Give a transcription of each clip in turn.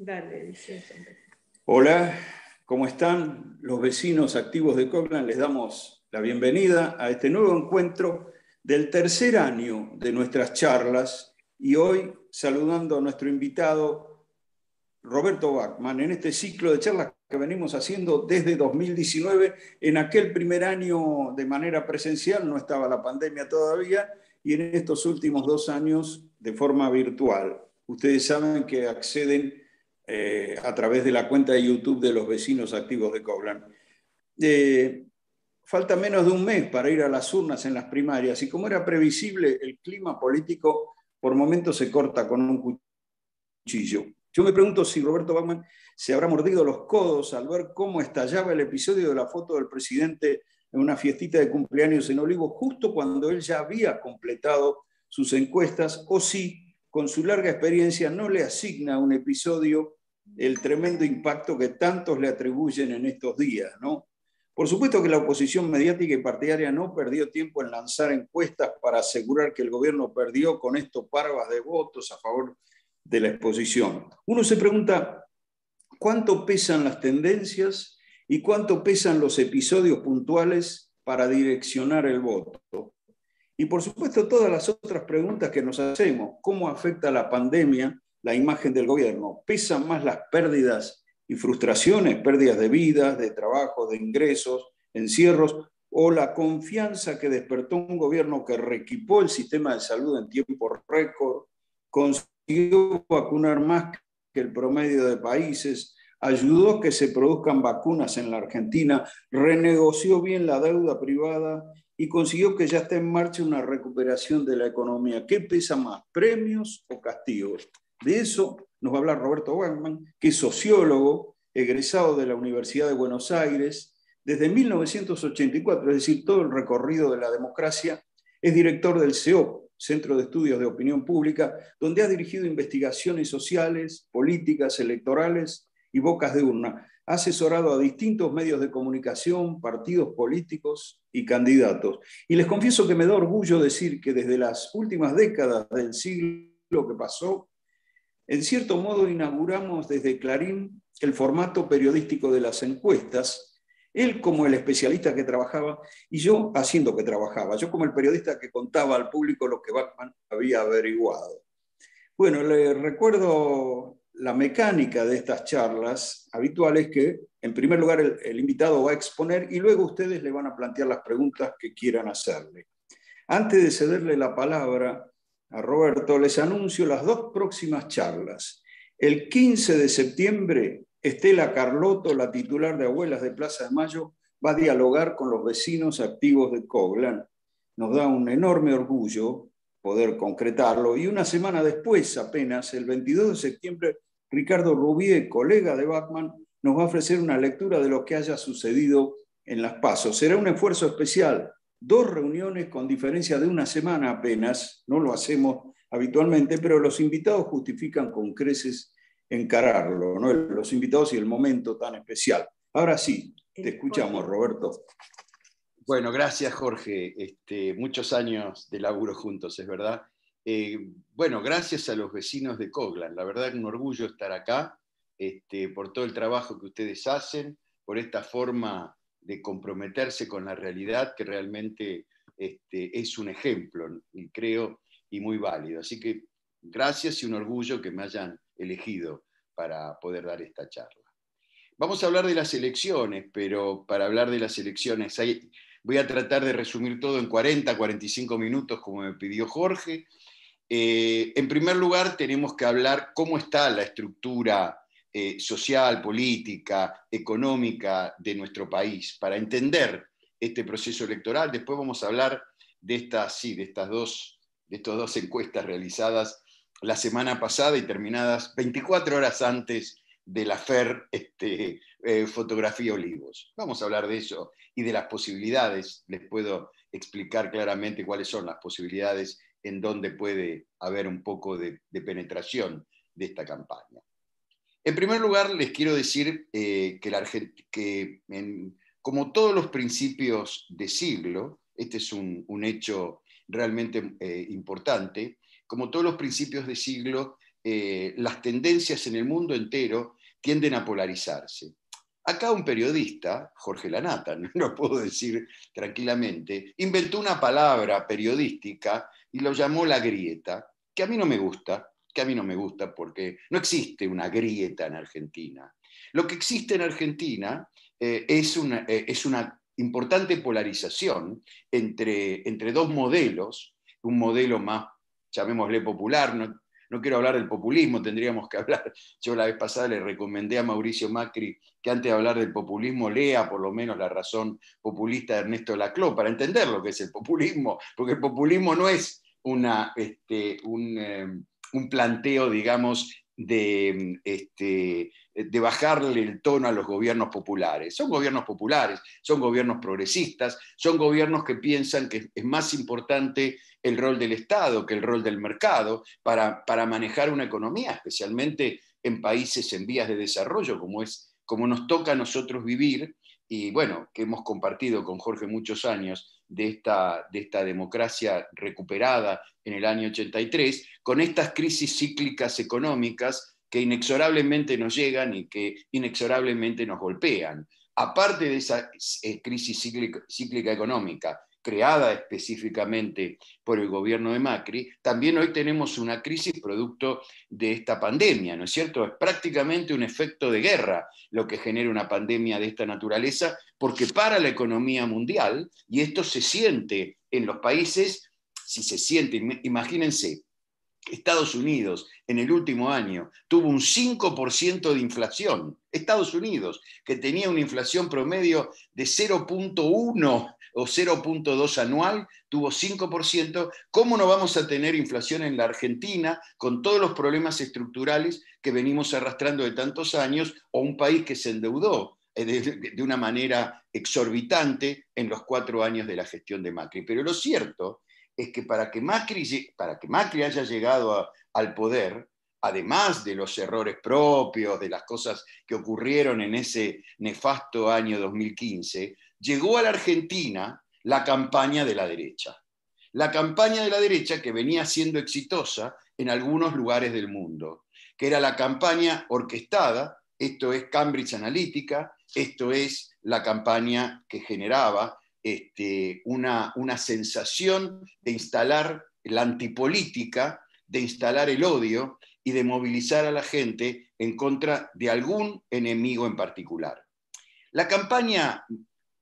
Dale, Hola, ¿cómo están los vecinos activos de Coglan? Les damos la bienvenida a este nuevo encuentro del tercer año de nuestras charlas y hoy saludando a nuestro invitado Roberto Bachman en este ciclo de charlas que venimos haciendo desde 2019. En aquel primer año de manera presencial no estaba la pandemia todavía y en estos últimos dos años de forma virtual. Ustedes saben que acceden eh, a través de la cuenta de YouTube de los vecinos activos de Coblan. Eh, falta menos de un mes para ir a las urnas en las primarias y como era previsible, el clima político por momentos se corta con un cuchillo. Yo me pregunto si Roberto Bachmann se habrá mordido los codos al ver cómo estallaba el episodio de la foto del presidente en una fiestita de cumpleaños en Olivo, justo cuando él ya había completado sus encuestas, o si con su larga experiencia no le asigna un episodio el tremendo impacto que tantos le atribuyen en estos días, ¿no? Por supuesto que la oposición mediática y partidaria no perdió tiempo en lanzar encuestas para asegurar que el gobierno perdió con esto parvas de votos a favor de la exposición. Uno se pregunta, ¿cuánto pesan las tendencias y cuánto pesan los episodios puntuales para direccionar el voto? Y por supuesto todas las otras preguntas que nos hacemos, ¿cómo afecta la pandemia la imagen del gobierno. Pesan más las pérdidas y frustraciones, pérdidas de vidas, de trabajo, de ingresos, encierros, o la confianza que despertó un gobierno que reequipó el sistema de salud en tiempo récord, consiguió vacunar más que el promedio de países, ayudó que se produzcan vacunas en la Argentina, renegoció bien la deuda privada y consiguió que ya esté en marcha una recuperación de la economía. ¿Qué pesa más, premios o castigos? De eso nos va a hablar Roberto Wagman, que es sociólogo, egresado de la Universidad de Buenos Aires. Desde 1984, es decir, todo el recorrido de la democracia, es director del CEOP, Centro de Estudios de Opinión Pública, donde ha dirigido investigaciones sociales, políticas, electorales y bocas de urna. Ha asesorado a distintos medios de comunicación, partidos políticos y candidatos. Y les confieso que me da orgullo decir que desde las últimas décadas del siglo que pasó, en cierto modo, inauguramos desde Clarín el formato periodístico de las encuestas, él como el especialista que trabajaba y yo haciendo que trabajaba, yo como el periodista que contaba al público lo que Bachman había averiguado. Bueno, le recuerdo la mecánica de estas charlas habituales que, en primer lugar, el, el, invitado va a exponer y luego ustedes le van a plantear las preguntas que quieran hacerle. Antes de cederle la palabra a Roberto, les anuncio las dos próximas charlas. El 15 de septiembre, Estela Carlotto, la titular de Abuelas de Plaza de Mayo, va a dialogar con los vecinos activos de Coglan. Nos da un enorme orgullo poder concretarlo. Y una semana después, apenas, el 22 de septiembre, Ricardo Rubier, colega de Bachman, nos va a ofrecer una lectura de lo que haya sucedido en las pasos. Será un esfuerzo especial dos reuniones con diferencia de una semana apenas, no lo hacemos habitualmente, pero los invitados justifican con creces encararlo, ¿no? los invitados y el momento tan especial. Ahora sí, te escuchamos, Roberto. Bueno, gracias, Jorge. Este, muchos años de laburo juntos, es verdad. Eh, bueno, gracias a los vecinos de Coglan. La verdad es un orgullo estar acá este, por todo el trabajo que ustedes hacen, por esta forma de comprometerse con la realidad que realmente este, es un ejemplo, creo, y muy válido. Así que gracias y un orgullo que me hayan elegido para poder dar esta charla. Vamos a hablar de las elecciones, pero para hablar de las elecciones voy a tratar de resumir todo en 40, 45 minutos, como me pidió Jorge. Eh, en primer lugar, tenemos que hablar cómo está la estructura eh, social, política, económica de nuestro país, para entender este proceso electoral. Después vamos a hablar de estas, sí, de estas dos, de estas dos encuestas realizadas la semana pasada y terminadas 24 horas antes de la FER este, eh, Fotografía Olivos. Vamos a hablar de eso y de las posibilidades. Les puedo explicar claramente cuáles son las posibilidades en donde puede haber un poco de penetración de esta campaña. En primer lugar, les quiero decir eh, que, como todos los principios de siglo, este es un, hecho realmente eh, importante, como todos los principios de siglo, eh, las tendencias en el mundo entero tienden a polarizarse. Acá un periodista, Jorge Lanata, no lo puedo decir tranquilamente, inventó una palabra periodística y lo llamó la grieta, que a mí no me gusta, que a mí no me gusta porque no existe una grieta en Argentina. Lo que existe en Argentina eh, es, una, eh, es, una, importante polarización entre, entre dos modelos, un modelo más, llamémosle popular, no, no quiero hablar del populismo, tendríamos que hablar, yo la vez pasada le recomendé a Mauricio Macri que antes de hablar del populismo lea por lo menos la razón populista de Ernesto Laclau para entender lo que es el populismo, porque el populismo no es una, este, un, eh, un planteo, digamos, de, este, de bajarle el tono a los gobiernos populares. Son gobiernos populares, son gobiernos progresistas, son gobiernos que piensan que es más importante el rol del Estado que el rol del mercado para, para manejar una economía, especialmente en países en vías de desarrollo, como, es, como nos toca a nosotros vivir, y bueno, que hemos compartido con Jorge muchos años de esta, de esta democracia recuperada en el año 83, con estas crisis cíclicas económicas que inexorablemente nos llegan y que inexorablemente nos golpean. Aparte de esa eh, crisis cíclica, económica creada específicamente por el gobierno de Macri, también hoy tenemos una crisis producto de esta pandemia, ¿no es cierto? Es prácticamente un efecto de guerra lo que genera una pandemia de esta naturaleza, porque para la economía mundial, y esto se siente en los países, si se siente, imagínense, Estados Unidos en el último año tuvo un 5% de inflación. Estados Unidos, que tenía una inflación promedio de 0.1 o 0.2 anual, tuvo 5%. ¿Cómo no vamos a tener inflación en la Argentina con todos los problemas estructurales que venimos arrastrando de tantos años o un país que se endeudó eh, de, una manera exorbitante en los cuatro años de la gestión de Macri? Pero lo cierto es que para que Macri, para que Macri haya llegado al poder, además de los errores propios, de las cosas que ocurrieron en ese nefasto año 2015, llegó a la Argentina la campaña de la derecha. La campaña de la derecha que venía siendo exitosa en algunos lugares del mundo, que era la campaña orquestada, esto es Cambridge Analytica, esto es la campaña que generaba este, una, una sensación de instalar la antipolítica, de instalar el odio y de movilizar a la gente en contra de algún enemigo en particular. La campaña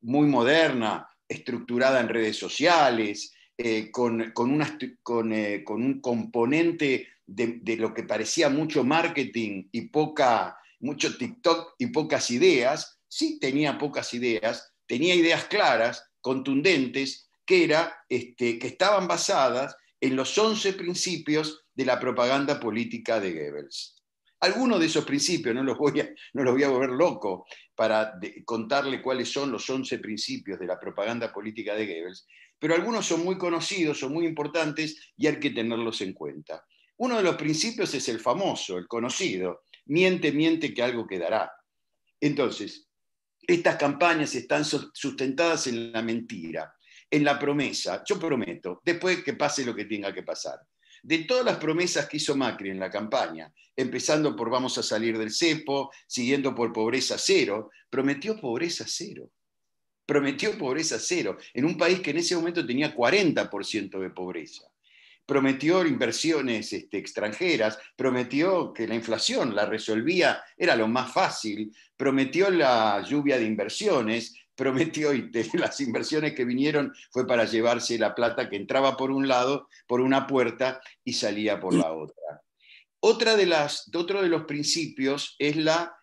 muy moderna, estructurada en redes sociales, eh, con, eh, con, un componente de, de, lo que parecía mucho marketing y poca, mucho TikTok y pocas ideas, sí tenía pocas ideas, tenía ideas claras, contundentes, que, era, este, que estaban basadas en los 11 principios de la propaganda política de Goebbels. Algunos de esos principios, no los voy a, no los voy a volver loco para contarle cuáles son los 11 principios de la propaganda política de Goebbels, pero algunos son muy conocidos, son muy importantes y hay que tenerlos en cuenta. Uno de los principios es el famoso, el conocido, miente, miente que algo quedará. Entonces, estas campañas están sustentadas en la mentira, en la promesa. Yo prometo, después que pase lo que tenga que pasar. De todas las promesas que hizo Macri en la campaña, empezando por vamos a salir del cepo, siguiendo por pobreza cero, prometió pobreza cero. Prometió pobreza cero en un país que en ese momento tenía 40% de pobreza prometió inversiones este, extranjeras, prometió que la inflación la resolvía, era lo más fácil, prometió la lluvia de inversiones, prometió y las inversiones que vinieron fue para llevarse la plata que entraba por un lado, por una puerta y salía por la otra. Otra de las, otro de los principios es la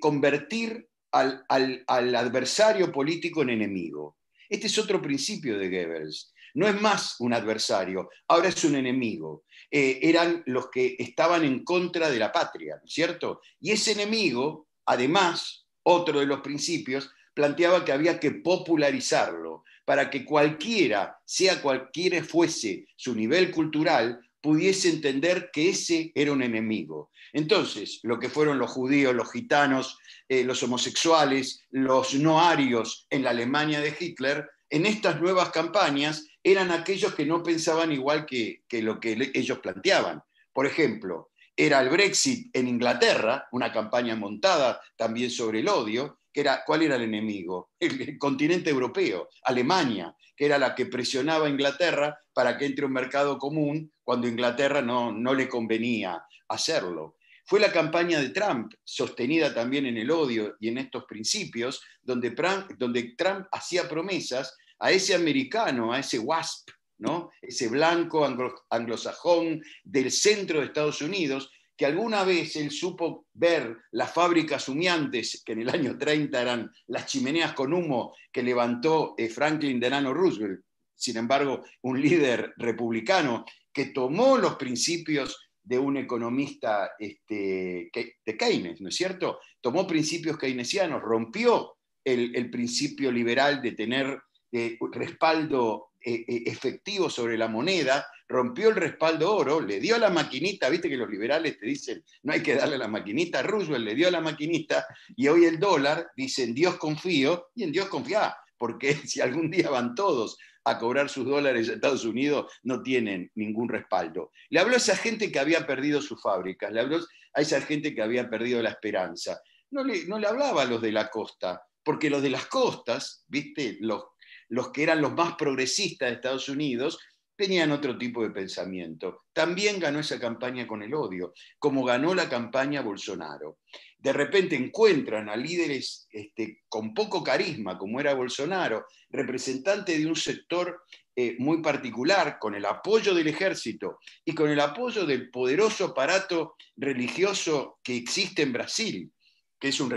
convertir al, al adversario político en enemigo. Este es otro principio de Goebbels no es más un adversario, ahora es un enemigo. Eh, eran los que estaban en contra de la patria, ¿cierto? Y ese enemigo, además, otro de los principios, planteaba que había que popularizarlo para que cualquiera, sea cualquiera fuese su nivel cultural, pudiese entender que ese era un enemigo. Entonces, lo que fueron los judíos, los gitanos, eh, los homosexuales, los no arios en la Alemania de Hitler, en estas nuevas campañas eran aquellos que no pensaban igual que, lo que ellos planteaban. Por ejemplo, era el Brexit en Inglaterra, una campaña montada también sobre el odio, que era, ¿cuál era el enemigo? El, continente europeo, Alemania, que era la que presionaba a Inglaterra para que entre un mercado común cuando Inglaterra no, no le convenía hacerlo. Fue la campaña de Trump, sostenida también en el odio y en estos principios, donde Trump, donde Trump hacía promesas a ese americano, a ese WASP, ¿no? ese blanco anglosajón del centro de Estados Unidos, que alguna vez él supo ver las fábricas humeantes, que en el año 30 eran las chimeneas con humo que levantó eh, Franklin Delano Roosevelt, sin embargo, un líder republicano que tomó los principios de un economista este, de Keynes, ¿no es cierto? Tomó principios keynesianos, rompió el, principio liberal de tener eh, respaldo efectivo sobre la moneda rompió el respaldo oro, le dio a la maquinita, viste que los liberales te dicen, no hay que darle a la maquinita, Roosevelt le dio a la maquinita y hoy el dólar dice, en Dios confío y en Dios confía, porque si algún día van todos a cobrar sus dólares a Estados Unidos, no tienen ningún respaldo. Le habló a esa gente que había perdido sus fábricas, le habló a esa gente que había perdido la esperanza. No le, no le hablaba a los de la costa, porque los de las costas, viste, los, los que eran los más progresistas de Estados Unidos, tenían otro tipo de pensamiento. También ganó esa campaña con el odio, como ganó la campaña Bolsonaro. De repente encuentran a líderes este, con poco carisma, como era Bolsonaro, representante de un sector eh, muy particular, con el apoyo del ejército y con el apoyo del poderoso aparato religioso que existe en Brasil, que es, un,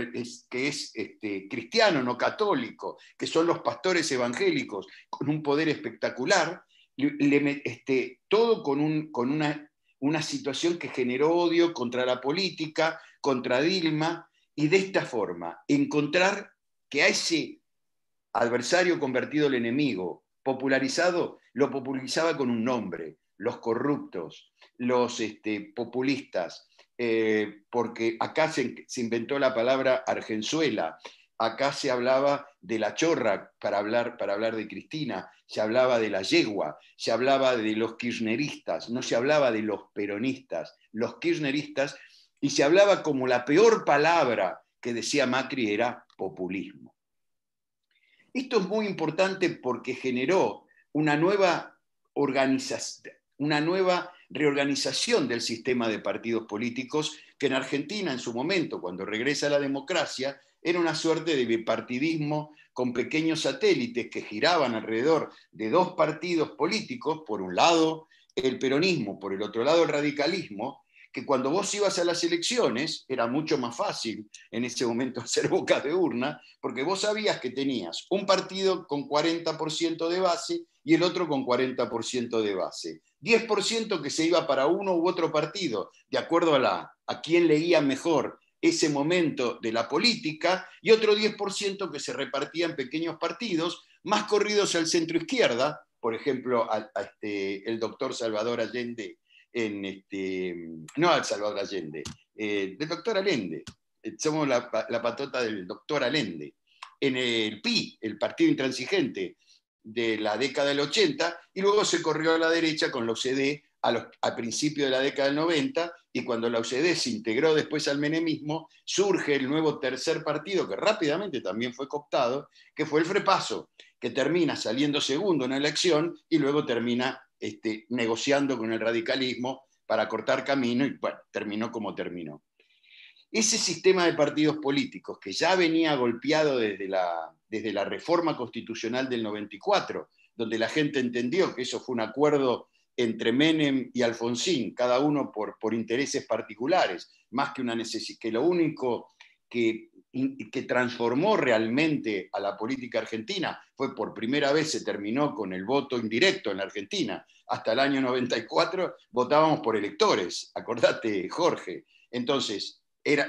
que es este, cristiano, no católico, que son los pastores evangélicos, con un poder espectacular, este, todo con, un, con una, una situación que generó odio contra la política, contra Dilma, y de esta forma encontrar que a ese adversario convertido el enemigo, popularizado, lo popularizaba con un nombre, los corruptos, los este, populistas, eh, porque acá se, inventó la palabra Argenzuela, acá se hablaba de la chorra para hablar, para hablar de Cristina, se hablaba de la yegua, se hablaba de los kirchneristas, no se hablaba de los peronistas, los kirchneristas, y se hablaba como la peor palabra que decía Macri era populismo. Esto es muy importante porque generó una nueva, una nueva reorganización del sistema de partidos políticos que en Argentina en su momento, cuando regresa la democracia, era una suerte de bipartidismo con pequeños satélites que giraban alrededor de dos partidos políticos, por un lado el peronismo, por el otro lado el radicalismo, que cuando vos ibas a las elecciones era mucho más fácil en ese momento hacer boca de urna, porque vos sabías que tenías un partido con 40% de base y el otro con 40% de base. 10% que se iba para uno u otro partido, de acuerdo a, la, a quién leía mejor ese momento de la política y otro 10% que se repartía en pequeños partidos, más corridos al centro izquierda, por ejemplo, este, el doctor Salvador Allende, en este, no al Salvador Allende, eh, del doctor Allende, eh, somos la, la, patota del doctor Allende, en el PI, el Partido Intransigente de la década del 80, y luego se corrió a la derecha con la OCDE a, a principios de la década del 90 y cuando la UCD se integró después al menemismo, surge el nuevo tercer partido que rápidamente también fue cooptado, que fue el Frepaso, que termina saliendo segundo en la elección y luego termina este, negociando con el radicalismo para cortar camino y bueno, terminó como terminó. Ese sistema de partidos políticos que ya venía golpeado desde la, desde la reforma constitucional del 94, donde la gente entendió que eso fue un acuerdo entre Menem y Alfonsín, cada uno por, por intereses particulares, más que una necesidad, que lo único que, que transformó realmente a la política argentina fue por primera vez se terminó con el voto indirecto en la Argentina. Hasta el año 94 votábamos por electores, acordate Jorge. Entonces,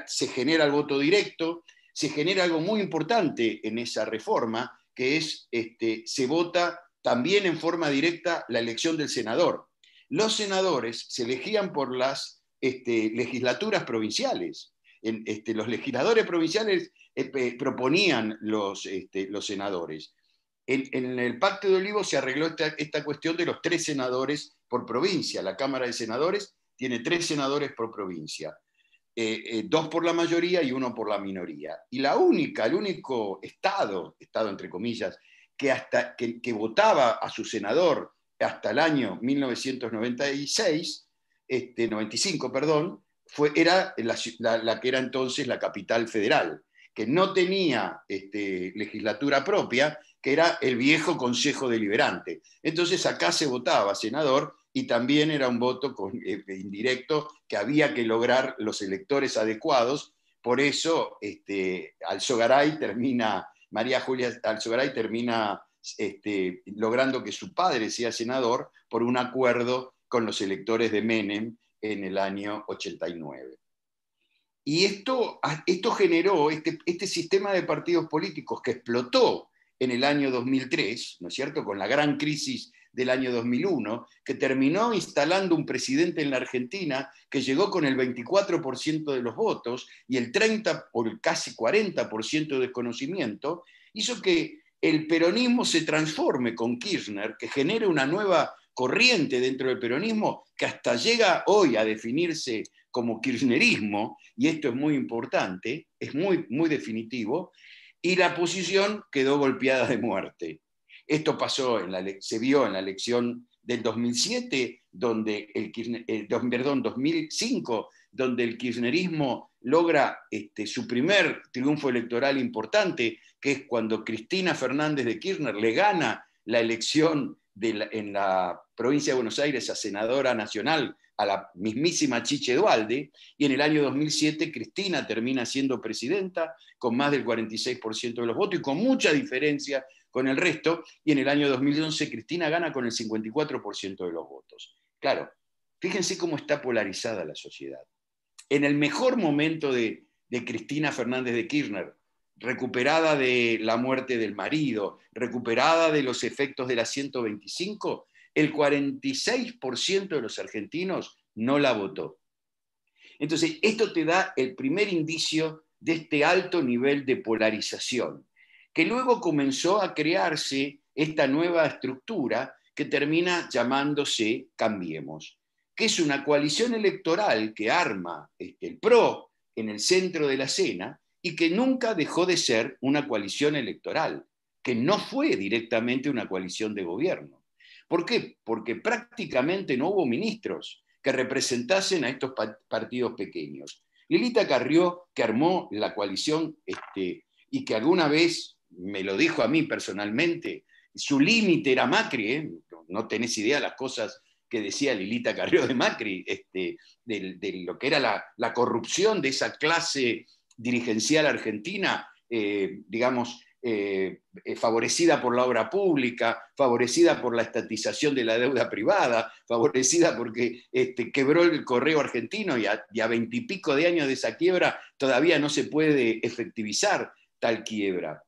se genera el voto directo, se genera algo muy importante en esa reforma, que es, este, se vota también en forma directa la elección del senador. Los senadores se elegían por las este, legislaturas provinciales. Este, los legisladores provinciales eh, proponían los, este, senadores. En, el Pacto de Olivos se arregló esta, cuestión de los tres senadores por provincia. La Cámara de Senadores tiene tres senadores por provincia, eh, eh, dos por la mayoría y uno por la minoría. Y la única, el único Estado, Estado entre comillas, que, hasta, que, votaba a su senador hasta el año 1996, este, 95, perdón, fue, era la, que era entonces la capital federal, que no tenía este, legislatura propia, que era el viejo Consejo Deliberante. Entonces acá se votaba senador y también era un voto eh, indirecto que había que lograr los electores adecuados. Por eso este, Alzogaray termina, María Julia Alzogaray termina este, logrando que su padre sea senador por un acuerdo con los electores de Menem en el año 89. Y esto, esto generó este, este sistema de partidos políticos que explotó en el año 2003, ¿no es cierto?, con la gran crisis del año 2001, que terminó instalando un presidente en la Argentina que llegó con el 24% de los votos y el 30 o el casi 40% de desconocimiento, hizo que el peronismo se transforme con Kirchner, que genere una nueva corriente dentro del peronismo que hasta llega hoy a definirse como kirchnerismo, y esto es muy importante, es muy, muy definitivo, y la posición quedó golpeada de muerte. Esto pasó en la, se vio en la elección del 2007, donde el, eh, perdón, 2005, donde el kirchnerismo logra este, su primer triunfo electoral importante, que es cuando Cristina Fernández de Kirchner le gana la elección en la provincia de Buenos Aires a senadora nacional a la mismísima Chiche Dualde, y en el año 2007 Cristina termina siendo presidenta con más del 46% de los votos y con mucha diferencia con el resto, y en el año 2011 Cristina gana con el 54% de los votos. Claro, fíjense cómo está polarizada la sociedad. En el mejor momento de, Cristina Fernández de Kirchner, recuperada de la muerte del marido, recuperada de los efectos de la 125, el 46% de los argentinos no la votó. Entonces, esto te da el primer indicio de este alto nivel de polarización, que luego comenzó a crearse esta nueva estructura que termina llamándose Cambiemos, que es una coalición electoral que arma este, el PRO en el centro de la escena y que nunca dejó de ser una coalición electoral, que no fue directamente una coalición de gobierno. ¿Por qué? Porque prácticamente no hubo ministros que representasen a estos partidos pequeños. Lilita Carrió, que armó la coalición este, y que alguna vez me lo dijo a mí personalmente, su límite era Macri, ¿eh? no tenés idea de las cosas que decía Lilita Carrió de Macri, este, de, lo que era la, corrupción de esa clase dirigencial argentina, eh, digamos, eh, favorecida por la obra pública, favorecida por la estatización de la deuda privada, favorecida porque este, quebró el correo argentino y a veintipico de años de esa quiebra todavía no se puede efectivizar tal quiebra.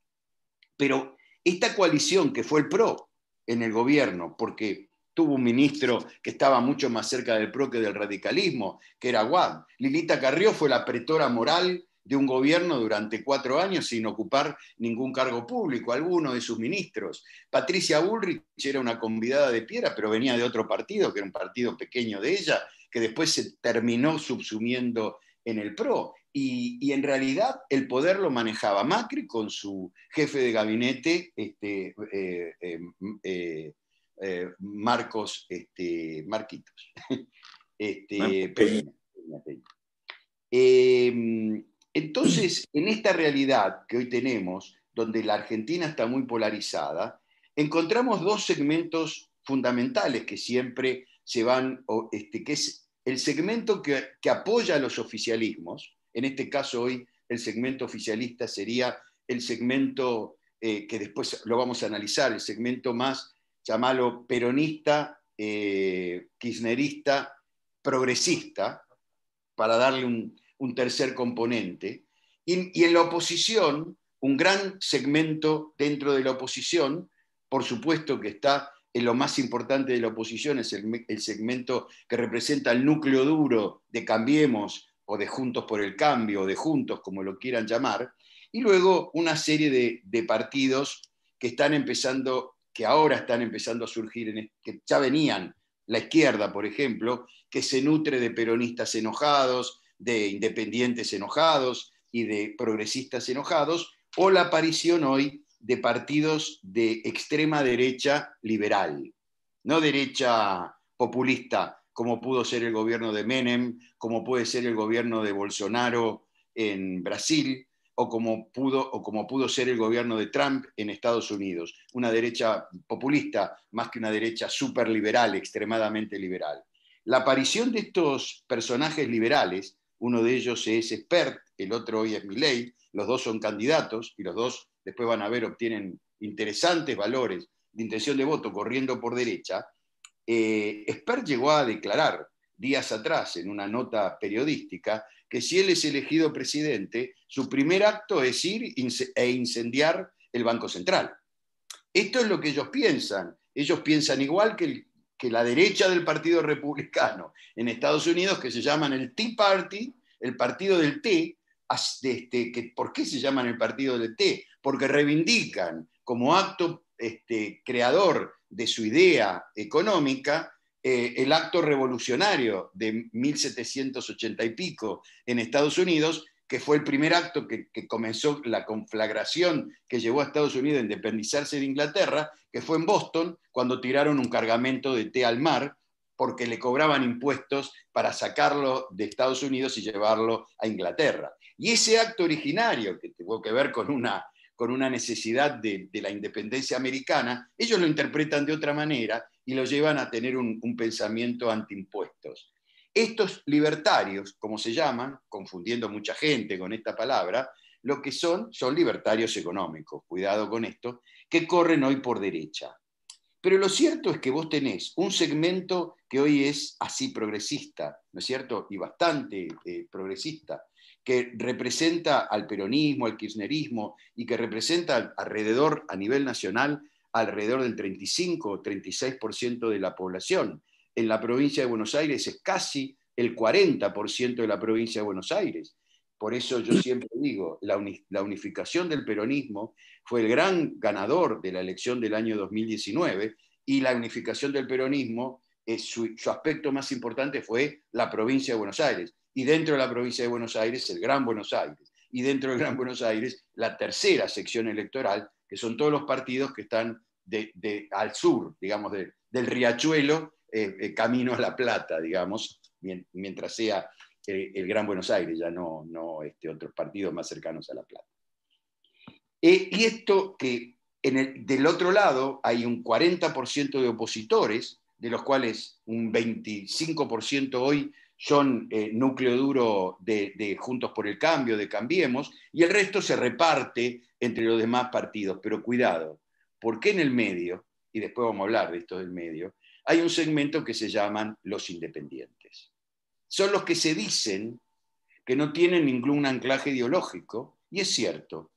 Pero esta coalición que fue el PRO en el gobierno, porque tuvo un ministro que estaba mucho más cerca del PRO que del radicalismo, que era Guad. Lilita Carrió fue la pretora moral de un gobierno durante cuatro años sin ocupar ningún cargo público, alguno de sus ministros. Patricia Bullrich era una convidada de piedra, pero venía de otro partido, que era un partido pequeño de ella, que después se terminó subsumiendo en el PRO. Y, en realidad el poder lo manejaba Macri con su jefe de gabinete, este, eh, eh, eh, Marcos este, Marquitos. Este, entonces, en esta realidad que hoy tenemos, donde la Argentina está muy polarizada, encontramos dos segmentos fundamentales que siempre se van, este, que es el segmento que, apoya a los oficialismos, en este caso hoy el segmento oficialista sería el segmento eh, que después lo vamos a analizar, el segmento más, llamalo peronista, eh, kirchnerista, progresista, para darle un, un tercer componente, y, en la oposición, un gran segmento dentro de la oposición, por supuesto que está en lo más importante de la oposición, es el, segmento que representa el núcleo duro de Cambiemos o de Juntos por el Cambio, o de Juntos, como lo quieran llamar, y luego una serie de, partidos que están empezando, que ahora están empezando a surgir, que ya venían. La izquierda, por ejemplo, que se nutre de peronistas enojados, de independientes enojados y de progresistas enojados, o la aparición hoy de partidos de extrema derecha liberal, no derecha populista, como pudo ser el gobierno de Menem, como puede ser el gobierno de Bolsonaro en Brasil, o como pudo, o como pudo ser el gobierno de Trump en Estados Unidos, una derecha populista más que una derecha liberal, extremadamente liberal. La aparición de estos personajes liberales, uno de ellos es Spert, el otro hoy es Milley, los dos son candidatos y los dos después van a ver obtienen interesantes valores de intención de voto corriendo por derecha, eh, Spert llegó a declarar días atrás en una nota periodística que si él es elegido presidente, su primer acto es ir e incendiar el Banco Central. Esto es lo que ellos piensan. Ellos piensan igual que, la derecha del Partido Republicano en Estados Unidos, que se llaman el Tea Party, el partido del té. Este, ¿Por qué se llaman el partido del té? Porque reivindican como acto este, creador de su idea económica eh, el acto revolucionario de 1780 y pico en Estados Unidos, que fue el primer acto que, comenzó la conflagración que llevó a Estados Unidos a independizarse de Inglaterra, que fue en Boston, cuando tiraron un cargamento de té al mar, porque le cobraban impuestos para sacarlo de Estados Unidos y llevarlo a Inglaterra. Y ese acto originario, que tuvo que ver con una con una necesidad de, la independencia americana, ellos lo interpretan de otra manera y lo llevan a tener un, pensamiento antiimpuestos. Estos libertarios, como se llaman, confundiendo mucha gente con esta palabra, lo que son son libertarios económicos, cuidado con esto, que corren hoy por derecha. Pero lo cierto es que vos tenés un segmento que hoy es así progresista, ¿no es cierto? Y bastante eh, progresista, que representa al peronismo, al kirchnerismo y que representa alrededor, a nivel nacional, alrededor del 35 o 36% de la población. En la provincia de Buenos Aires es casi el 40% de la provincia de Buenos Aires. Por eso yo siempre digo, la, unificación del peronismo fue el gran ganador de la elección del año 2019 y la unificación del peronismo, su aspecto más importante fue la provincia de Buenos Aires y dentro de la provincia de Buenos Aires el Gran Buenos Aires, y dentro del Gran Buenos Aires la tercera sección electoral, que son todos los partidos que están de, al sur, digamos, del riachuelo, eh, eh, camino a La Plata, digamos, mientras sea eh, el Gran Buenos Aires, ya no, no este, otros partidos más cercanos a La Plata. y esto que en el, del otro lado hay un 40% de opositores, de los cuales un 25% hoy son eh, núcleo duro de, Juntos por el Cambio, de Cambiemos, y el resto se reparte entre los demás partidos. Pero cuidado, porque en el medio, y después vamos a hablar de esto del medio, hay un segmento que se llaman los independientes. Son los que se dicen que no tienen ningún anclaje ideológico, y es cierto,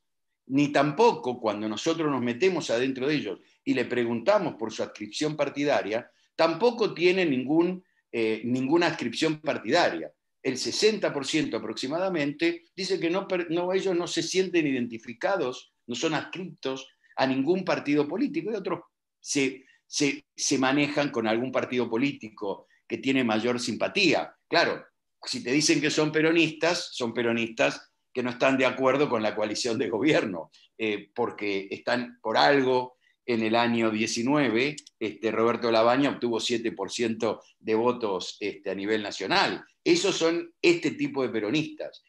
ni tampoco cuando nosotros nos metemos adentro de ellos y le preguntamos por su adscripción partidaria, tampoco tienen ningún eh, ninguna adscripción partidaria. El 60% aproximadamente dice que no, ellos no se sienten identificados, no son adscritos a ningún partido político y otros se, se manejan con algún partido político que tiene mayor simpatía. Claro, si te dicen que son peronistas, son peronistas que no están de acuerdo con la coalición de gobierno, eh, porque están por algo en el año 19, este, Roberto Labaña obtuvo 7% de votos este, a nivel nacional. Esos son este tipo de peronistas.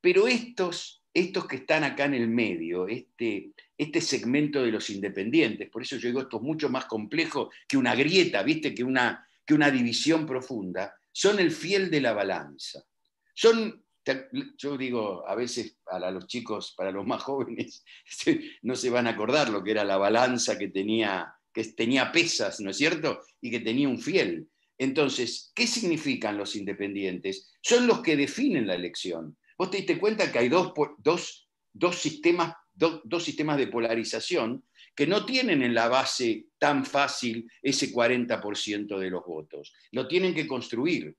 Pero estos, estos que están acá en el medio, este, este segmento de los independientes, por eso yo digo esto es mucho más complejo que una grieta, ¿viste? Que una, que una división profunda, son el fiel de la balanza. Son yo digo, a veces para los chicos, para los más jóvenes, no se van a acordar lo que era la balanza que tenía, que tenía pesas, ¿no es cierto? Y que tenía un fiel. Entonces, ¿qué significan los independientes? Son los que definen la elección. Vos te diste cuenta que hay dos, sistemas, dos sistemas de polarización que no tienen en la base tan fácil ese 40% de los votos. Lo tienen que construir.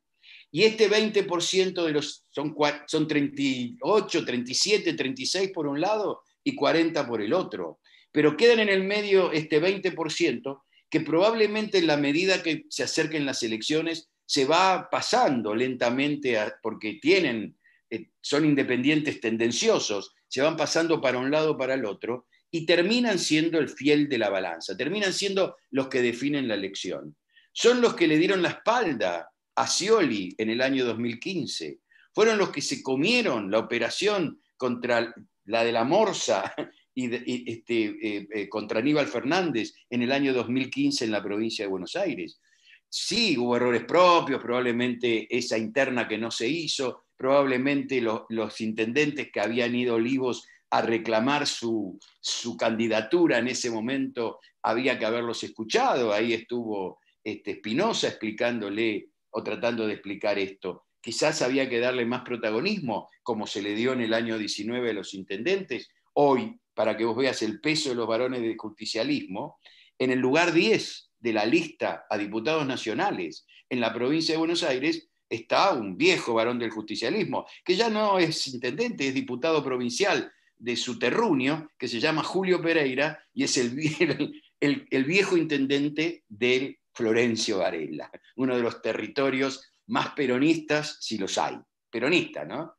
Y este 20% de los, son, son 38, 37, 36 por un lado y 40 por el otro. Pero quedan en el medio este 20% que probablemente en la medida que se acerquen las elecciones se va pasando lentamente, porque tienen, eh, son independientes tendenciosos, se van pasando para un lado para el otro, y terminan siendo el fiel de la balanza, terminan siendo los que definen la elección. Son los que le dieron la espalda a Scioli en el año 2015, fueron los que se comieron la operación contra la de la Morsa y, este, eh, eh, contra Aníbal Fernández en el año 2015 en la provincia de Buenos Aires. Sí, hubo errores propios, probablemente esa interna que no se hizo, probablemente los intendentes que habían ido olivos a reclamar su, su, candidatura en ese momento, había que haberlos escuchado. Ahí estuvo este, Espinosa explicándole o tratando de explicar esto. Quizás había que darle más protagonismo, como se le dio en el año 19 a los intendentes. Hoy, para que vos veas el peso de los varones del justicialismo, en el lugar 10 de la lista a diputados nacionales en la provincia de Buenos Aires está un viejo varón del justicialismo, que ya no es intendente, es diputado provincial de su terruño, que se llama Julio Pereira, y es el, el, el viejo intendente del Florencio Varela, uno de los territorios más peronistas, si los hay. Peronista, ¿no?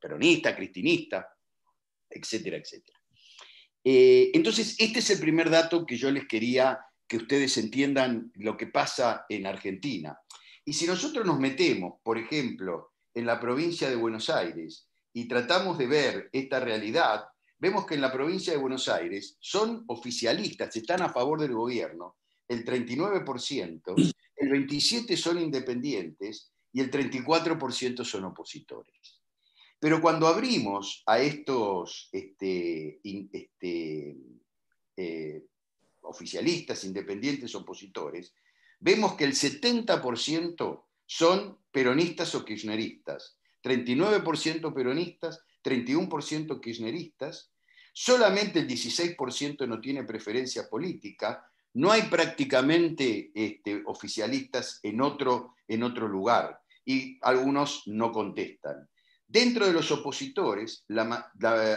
peronista, cristinista, etcétera, etcétera. Eh, entonces, este es el primer dato que yo les quería que ustedes entiendan lo que pasa en Argentina. Y si nosotros nos metemos, por ejemplo, en la provincia de Buenos Aires y tratamos de ver esta realidad, vemos que en la provincia de Buenos Aires son oficialistas, están a favor del gobierno, el 39%, el 27% son independientes y el 34% son opositores. Pero cuando abrimos a estos este, este, eh, oficialistas, independientes, opositores, vemos que el 70% son peronistas o kirchneristas, 39% peronistas, 31% kirchneristas, solamente el 16% no tiene preferencia política, no hay prácticamente este, oficialistas en otro, en otro lugar y algunos no contestan. Dentro de los opositores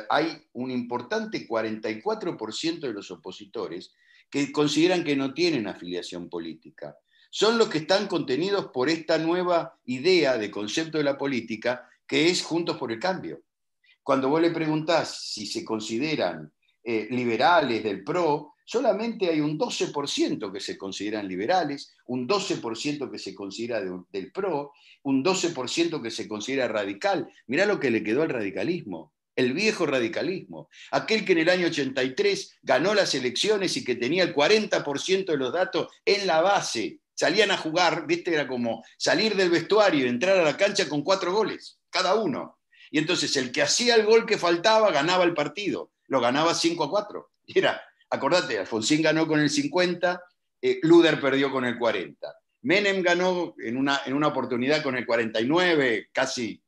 hay un importante 44% de los opositores que consideran que no tienen afiliación política. Son los que están contenidos por esta nueva idea de concepto de la política que es Juntos por el Cambio. Cuando vos le preguntás si se consideran eh, liberales del PRO, solamente hay un 12% que se consideran liberales, un 12% que se considera del PRO, un 12% que se considera radical. Mirá lo que le quedó al radicalismo, el viejo radicalismo, aquel que en el año 83 ganó las elecciones y que tenía el 40% de los datos en la base. Salían a jugar, viste, era como salir del vestuario entrar a la cancha con cuatro goles, cada uno. Y entonces el que hacía el gol que faltaba ganaba el partido, lo ganaba 5 a 4. Era acordate, Alfonsín ganó con el 50, eh, Luder perdió con el 40. Menem ganó en una, en una oportunidad con el 49, casi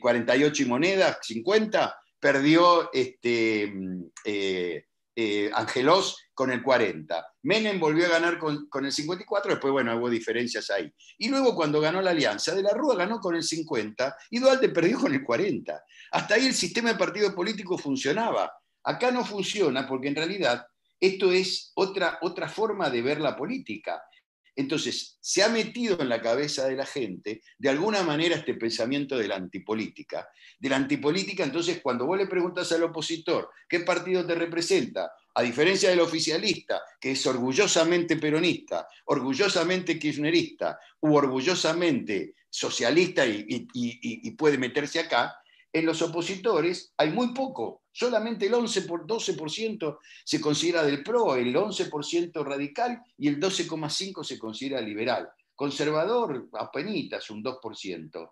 48 eh, y monedas, 50, perdió este, eh, Angelos con el 40. Menem volvió a ganar con, con, el 54, después, bueno, hubo diferencias ahí. Y luego cuando ganó la Alianza, De la Rúa ganó con el 50 y Duarte perdió con el 40. Hasta ahí el sistema de partido político funcionaba. Acá no funciona porque en realidad esto es otra, otra forma de ver la política. Entonces, se ha metido en la cabeza de la gente, de alguna manera, este pensamiento de la antipolítica. De la antipolítica, entonces, cuando vos le preguntas al opositor, ¿qué partido te representa? A diferencia del oficialista, que es orgullosamente peronista, orgullosamente kirchnerista u orgullosamente socialista y puede meterse acá, en los opositores hay muy poco, solamente el 11 por 12% se considera del PRO, el 11% radical y el 12,5% se considera liberal. Conservador, apenas un 2%.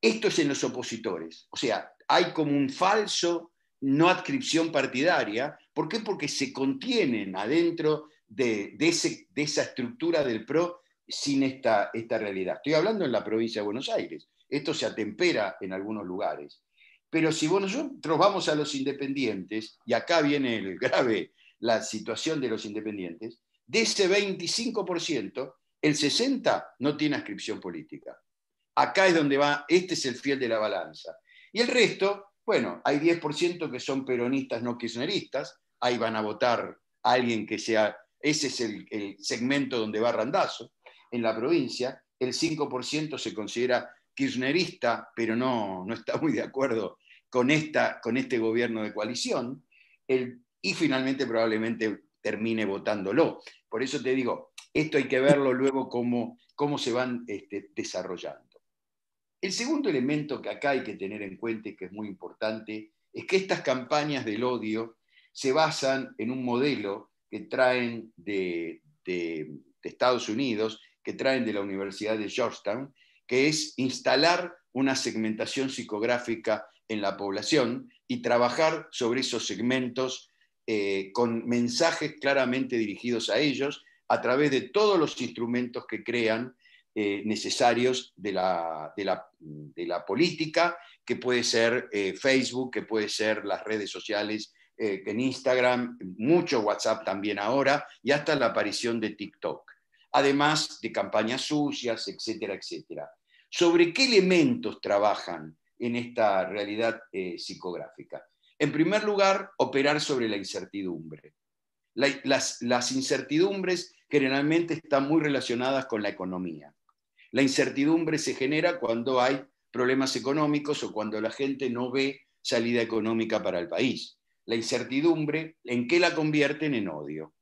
Esto es en los opositores. O sea, hay como un falso no adscripción partidaria. ¿Por qué? Porque se contienen adentro de, esa estructura del PRO sin esta, esta realidad. Estoy hablando en la provincia de Buenos Aires. Esto se atempera en algunos lugares. Pero si nosotros vamos a los independientes, y acá viene el grave, la situación de los independientes, de ese 25%, el 60% no tiene ascripción política. Acá es donde va, este es el fiel de la balanza. Y el resto, bueno, hay 10% que son peronistas no kirchneristas, ahí van a votar a alguien que sea ese es el, segmento donde va Randazo, en la provincia, el 5% se considera kirchnerista, pero no, no está muy de acuerdo con, esta, con este gobierno de coalición, y finalmente probablemente termine votándolo. Por eso te digo, esto hay que verlo luego cómo, cómo se van este, desarrollando. El segundo elemento que acá hay que tener en cuenta y que es muy importante es que estas campañas del odio se basan en un modelo que traen de, Estados Unidos, que traen de la Universidad de Georgetown, que es instalar una segmentación psicográfica en la población y trabajar sobre esos segmentos eh, con mensajes claramente dirigidos a ellos a través de todos los instrumentos que crean eh, necesarios de la, de, la, política, que puede ser eh, Facebook, que puede ser las redes sociales en Instagram, mucho WhatsApp también ahora, y hasta la aparición de TikTok. Además de campañas sucias, etcétera, etcétera. ¿Sobre qué elementos trabajan en esta realidad psicográfica? En primer lugar, operar sobre la incertidumbre. las, las, incertidumbres generalmente están muy relacionadas con la economía. La incertidumbre se genera cuando hay problemas económicos o cuando la gente no ve salida económica para el país. La incertidumbre, ¿en qué la convierten? En odio.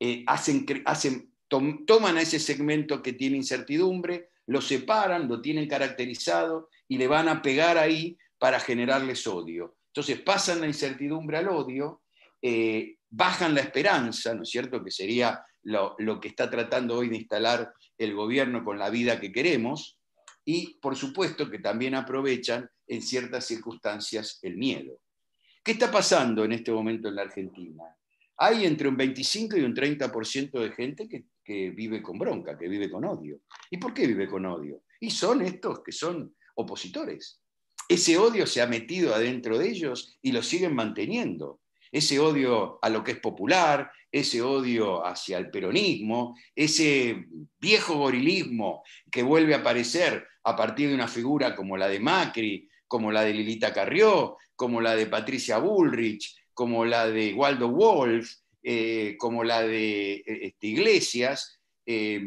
Eh, hacen, hacen, toman a ese segmento que tiene incertidumbre, lo separan, lo tienen caracterizado y le van a pegar ahí para generarles odio. Entonces pasan la incertidumbre al odio, eh, bajan la esperanza, ¿no es cierto? Que sería lo, lo, que está tratando hoy de instalar el gobierno con la vida que queremos y, por supuesto, que también aprovechan en ciertas circunstancias el miedo. ¿Qué está pasando en este momento en la Argentina? Hay entre un 25 y un 30% de gente que, que vive con bronca, que vive con odio. ¿Y por qué vive con odio? Y son estos que son opositores. Ese odio se ha metido adentro de ellos y lo siguen manteniendo ese odio a lo que es popular, ese odio hacia el peronismo, ese viejo gorilismo que vuelve a aparecer a partir de una figura como la de Macri, como la de Lilita Carrió, como la de Patricia Bullrich, como la de Waldo Wolf, eh, como la de este, Iglesias, eh,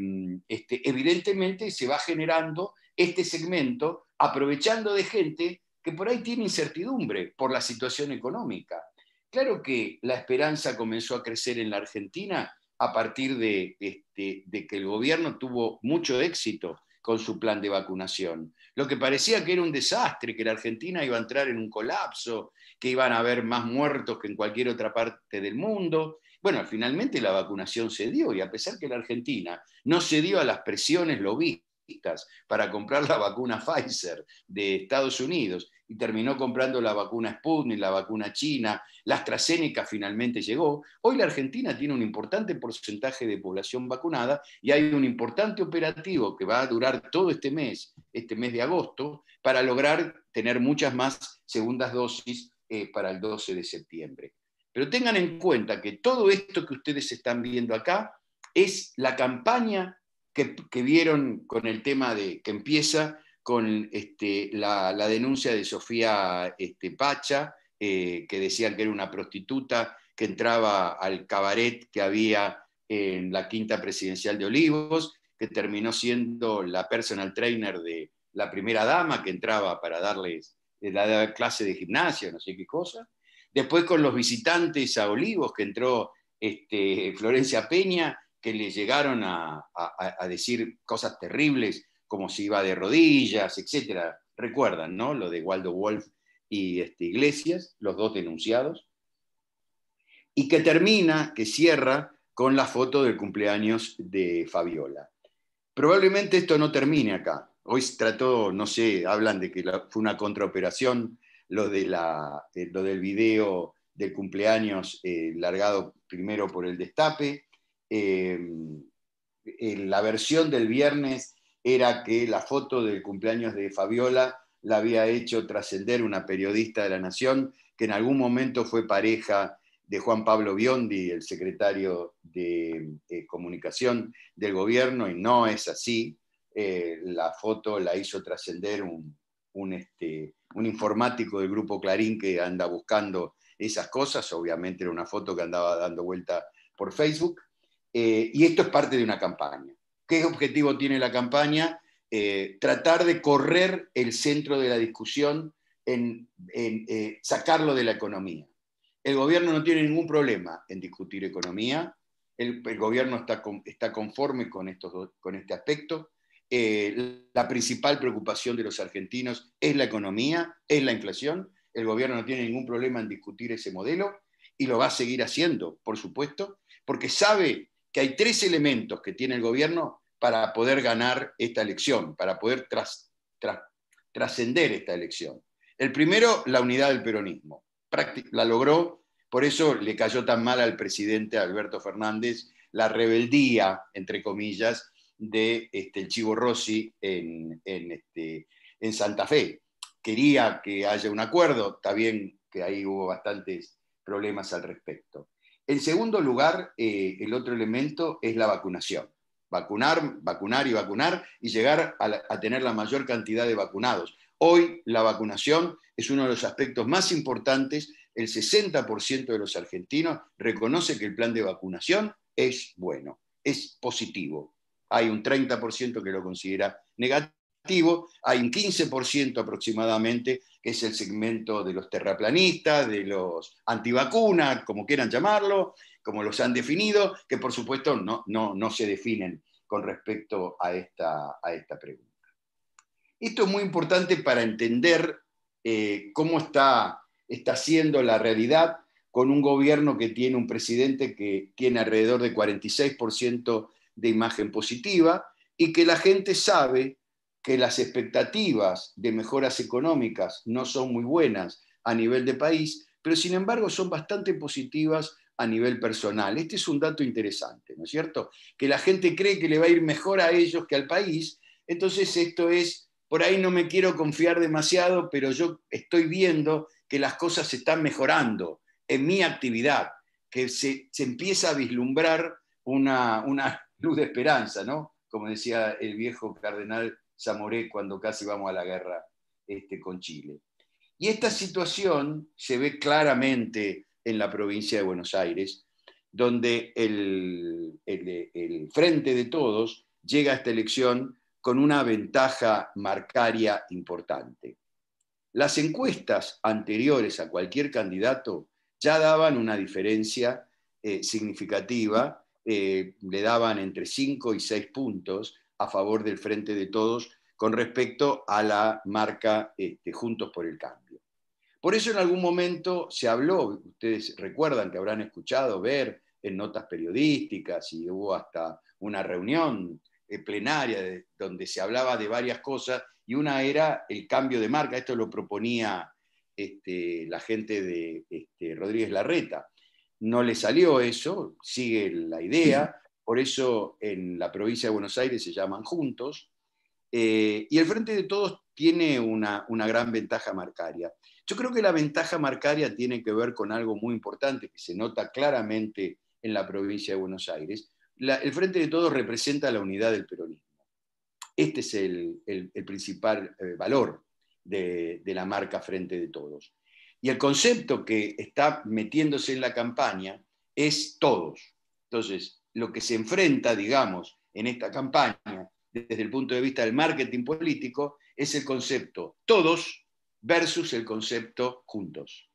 este, evidentemente se va generando este segmento aprovechando de gente que por ahí tiene incertidumbre por la situación económica. Claro que la esperanza comenzó a crecer en la Argentina a partir de, que el gobierno tuvo mucho éxito con su plan de vacunación. Lo que parecía que era un desastre, que la Argentina iba a entrar en un colapso, que iban a haber más muertos que en cualquier otra parte del mundo. Bueno, finalmente la vacunación se dio y a pesar que la Argentina no se dio a las presiones lobistas para comprar la vacuna Pfizer de Estados Unidos y terminó comprando la vacuna Sputnik, la vacuna china, la AstraZeneca finalmente llegó. Hoy la Argentina tiene un importante porcentaje de población vacunada y hay un importante operativo que va a durar todo este mes, este mes de agosto, para lograr tener muchas más segundas dosis eh, para el 12 de septiembre. Pero tengan en cuenta que todo esto que ustedes están viendo acá es la campaña que, vieron con el tema de que empieza con este, la, denuncia de Sofía este, Pacha, eh, que decían que era una prostituta que entraba al cabaret que había en la quinta presidencial de Olivos, que terminó siendo la personal trainer de la primera dama que entraba para darles eh, la clase de gimnasia, no sé qué cosa. Después con los visitantes a Olivos, que entró este, Florencia Peña, que le llegaron a, a decir cosas terribles como si iba de rodillas, etc. Recuerdan, ¿no? Lo de Waldo Wolf y este, Iglesias, los dos denunciados. Y que termina, que cierra con la foto del cumpleaños de Fabiola. Probablemente esto no termine acá. Hoy trató, no sé, hablan de que fue una contraoperación lo, de la, eh, lo del video del cumpleaños eh, largado primero por el destape. Eh, la versión del viernes era que la foto del cumpleaños de Fabiola la había hecho trascender una periodista de la Nación que en algún momento fue pareja de Juan Pablo Biondi, el secretario de eh, comunicación del gobierno, y no es así. Eh, la foto la hizo trascender este, un informático del grupo Clarín que anda buscando esas cosas, obviamente era una foto que andaba dando vuelta por Facebook, Eh, y esto es parte de una campaña. ¿Qué objetivo tiene la campaña? Eh, tratar de correr el centro de la discusión en, eh, sacarlo de la economía. El gobierno no tiene ningún problema en discutir economía, el, gobierno está, conforme con, estos, con este aspecto. la principal preocupación de los argentinos es la economía, es la inflación. El gobierno no tiene ningún problema en discutir ese modelo y lo va a seguir haciendo, por supuesto, porque sabe que hay tres elementos que tiene el gobierno para poder ganar esta elección, para poder trascender esta elección. El primero, la unidad del peronismo. La logró, por eso le cayó tan mal al presidente Alberto Fernández la rebeldía, entre comillas, de este, el Chivo Rossi en, este, en Santa Fe. Quería que haya un acuerdo, está bien que ahí hubo bastantes problemas al respecto. En segundo lugar, eh, el otro elemento es la vacunación. Vacunar, vacunar y vacunar y llegar a, tener la mayor cantidad de vacunados. Hoy la vacunación es uno de los aspectos más importantes. El 60% de los argentinos reconoce que el plan de vacunación es bueno, es positivo. Hay un 30% que lo considera negativo, hay un 15% aproximadamente que es el segmento de los terraplanistas, de los antivacunas, como quieran llamarlo, como los han definido, que por supuesto no, no, se definen con respecto a esta, a esta pregunta. Esto es muy importante para entender eh, cómo está, está siendo la realidad con un gobierno que tiene un presidente que tiene alrededor de 46% de imagen positiva y que la gente sabe que las expectativas de mejoras económicas no son muy buenas a nivel de país, pero sin embargo son bastante positivas a nivel personal. Este es un dato interesante, ¿no es cierto? Que la gente cree que le va a ir mejor a ellos que al país. Entonces esto es, por ahí no me quiero confiar demasiado, pero yo estoy viendo que las cosas se están mejorando en mi actividad, que se, empieza a vislumbrar una, una luz de esperanza, ¿no? Como decía el viejo cardenal Zamoré cuando casi vamos a la guerra este, con Chile. Y esta situación se ve claramente en la provincia de Buenos Aires, donde el, el, Frente de Todos llega a esta elección con una ventaja marcaria importante. Las encuestas anteriores a cualquier candidato ya daban una diferencia eh, significativa, eh, le daban entre 5 y 6 puntos a favor del Frente de Todos con respecto a la marca este, Juntos por el Cambio. Por eso en algún momento se habló, ustedes recuerdan que habrán escuchado, ver en notas periodísticas y hubo hasta una reunión eh, plenaria donde se hablaba de varias cosas y una era el cambio de marca, esto lo proponía este, la gente de este, Rodríguez Larreta. No le salió eso, sigue la idea, por eso en la provincia de Buenos Aires se llaman juntos, eh, y el Frente de Todos tiene una, gran ventaja marcaria. Yo creo que la ventaja marcaria tiene que ver con algo muy importante que se nota claramente en la provincia de Buenos Aires. el Frente de Todos representa la unidad del peronismo. Este es el, principal eh, valor de, de la marca Frente de Todos. Y el concepto que está metiéndose en la campaña es todos. Entonces, lo que se enfrenta, digamos, en esta campaña desde el punto de vista del marketing político es el concepto todos versus el concepto juntos.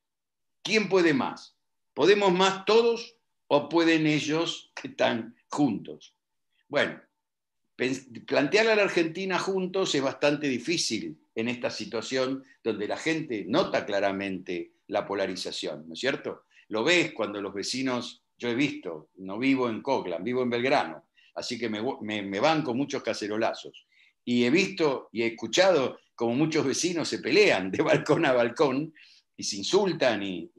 ¿Quién puede más? ¿Podemos más todos o pueden ellos que están juntos? Bueno, plantear a la Argentina juntos es bastante difícil en esta situación donde la gente nota claramente la polarización, ¿no es cierto? Lo ves cuando los vecinos yo he visto, no vivo en Coglan, vivo en Belgrano, así que me, me, van con muchos cacerolazos. Y he visto y he escuchado como muchos vecinos se pelean de balcón a balcón y se insultan y,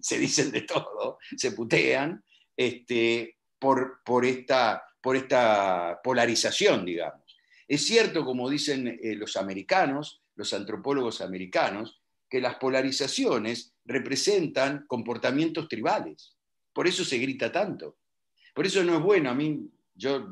se dicen de todo, se putean, este, por, por, esta, por esta polarización, digamos. Es cierto, como dicen eh, los americanos, los antropólogos americanos, que las polarizaciones representan comportamientos tribales. Por eso se grita tanto. Por eso no es bueno. A mí, yo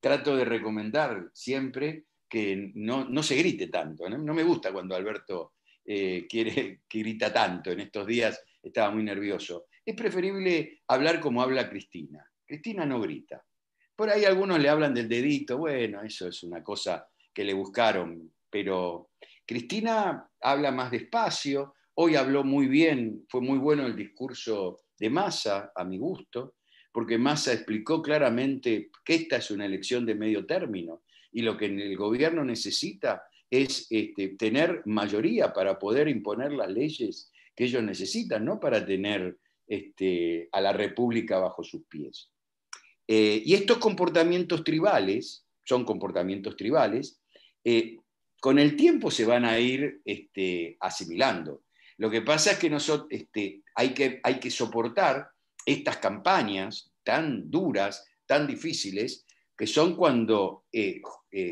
trato de recomendar siempre que no, se grite tanto. ¿no? me gusta cuando Alberto eh, quiere que grita tanto. En estos días estaba muy nervioso. Es preferible hablar como habla Cristina. Cristina no grita. Por ahí algunos le hablan del dedito, bueno, eso es una cosa que le buscaron, pero Cristina habla más despacio, hoy habló muy bien, fue muy bueno el discurso de Massa, a mi gusto, porque Massa explicó claramente que esta es una elección de medio término y lo que el gobierno necesita es este, tener mayoría para poder imponer las leyes que ellos necesitan, no para tener este, a la República bajo sus pies. Eh, y estos comportamientos tribales, son comportamientos tribales, eh, con el tiempo se van a ir este, asimilando. Lo que pasa es que, nosotros, este, hay, que hay que soportar estas campañas tan duras, tan difíciles, que son cuando eh,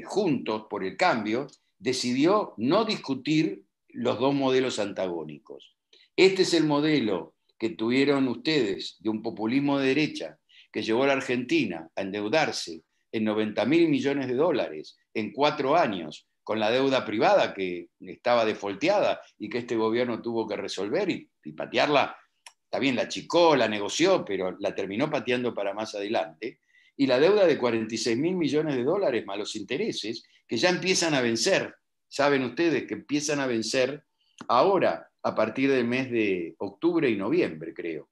Juntos por el Cambio decidió no discutir los dos modelos antagónicos. Este es el modelo que tuvieron ustedes de un populismo de derecha que llevó a la Argentina a endeudarse en 90 mil millones de dólares en cuatro años, con la deuda privada que estaba defolteada y que este gobierno tuvo que resolver y, patearla. Está bien, la achicó, la negoció, pero la terminó pateando para más adelante. Y la deuda de 46 mil millones de dólares más los intereses, que ya empiezan a vencer. Saben ustedes que empiezan a vencer ahora, a partir del mes de octubre y noviembre, creo.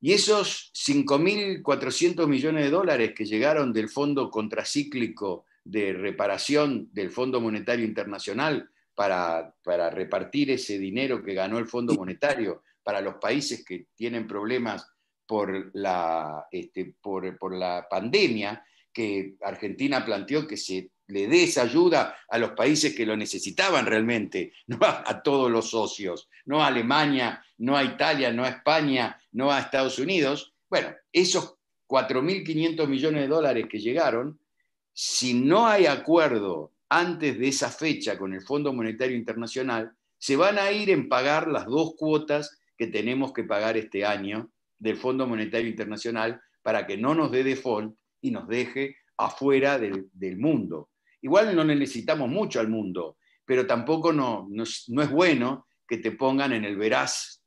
Y esos 5.400 millones de dólares que llegaron del Fondo Contracíclico de Reparación del Fondo Monetario Internacional para, repartir ese dinero que ganó el Fondo Monetario para los países que tienen problemas por la, este, por, por la pandemia, que Argentina planteó que se le dé esa ayuda a los países que lo necesitaban realmente, no a, todos los socios, no a Alemania, no a Italia, no a España, no a Estados Unidos. Bueno, esos 4.500 millones de dólares que llegaron, si no hay acuerdo antes de esa fecha con el Fondo Monetario Internacional, se van a ir en pagar las dos cuotas que tenemos que pagar este año del Fondo Monetario Internacional para que no nos dé default y nos deje afuera del, mundo. Igual no necesitamos mucho al mundo, pero tampoco no, es bueno que te pongan en el veraz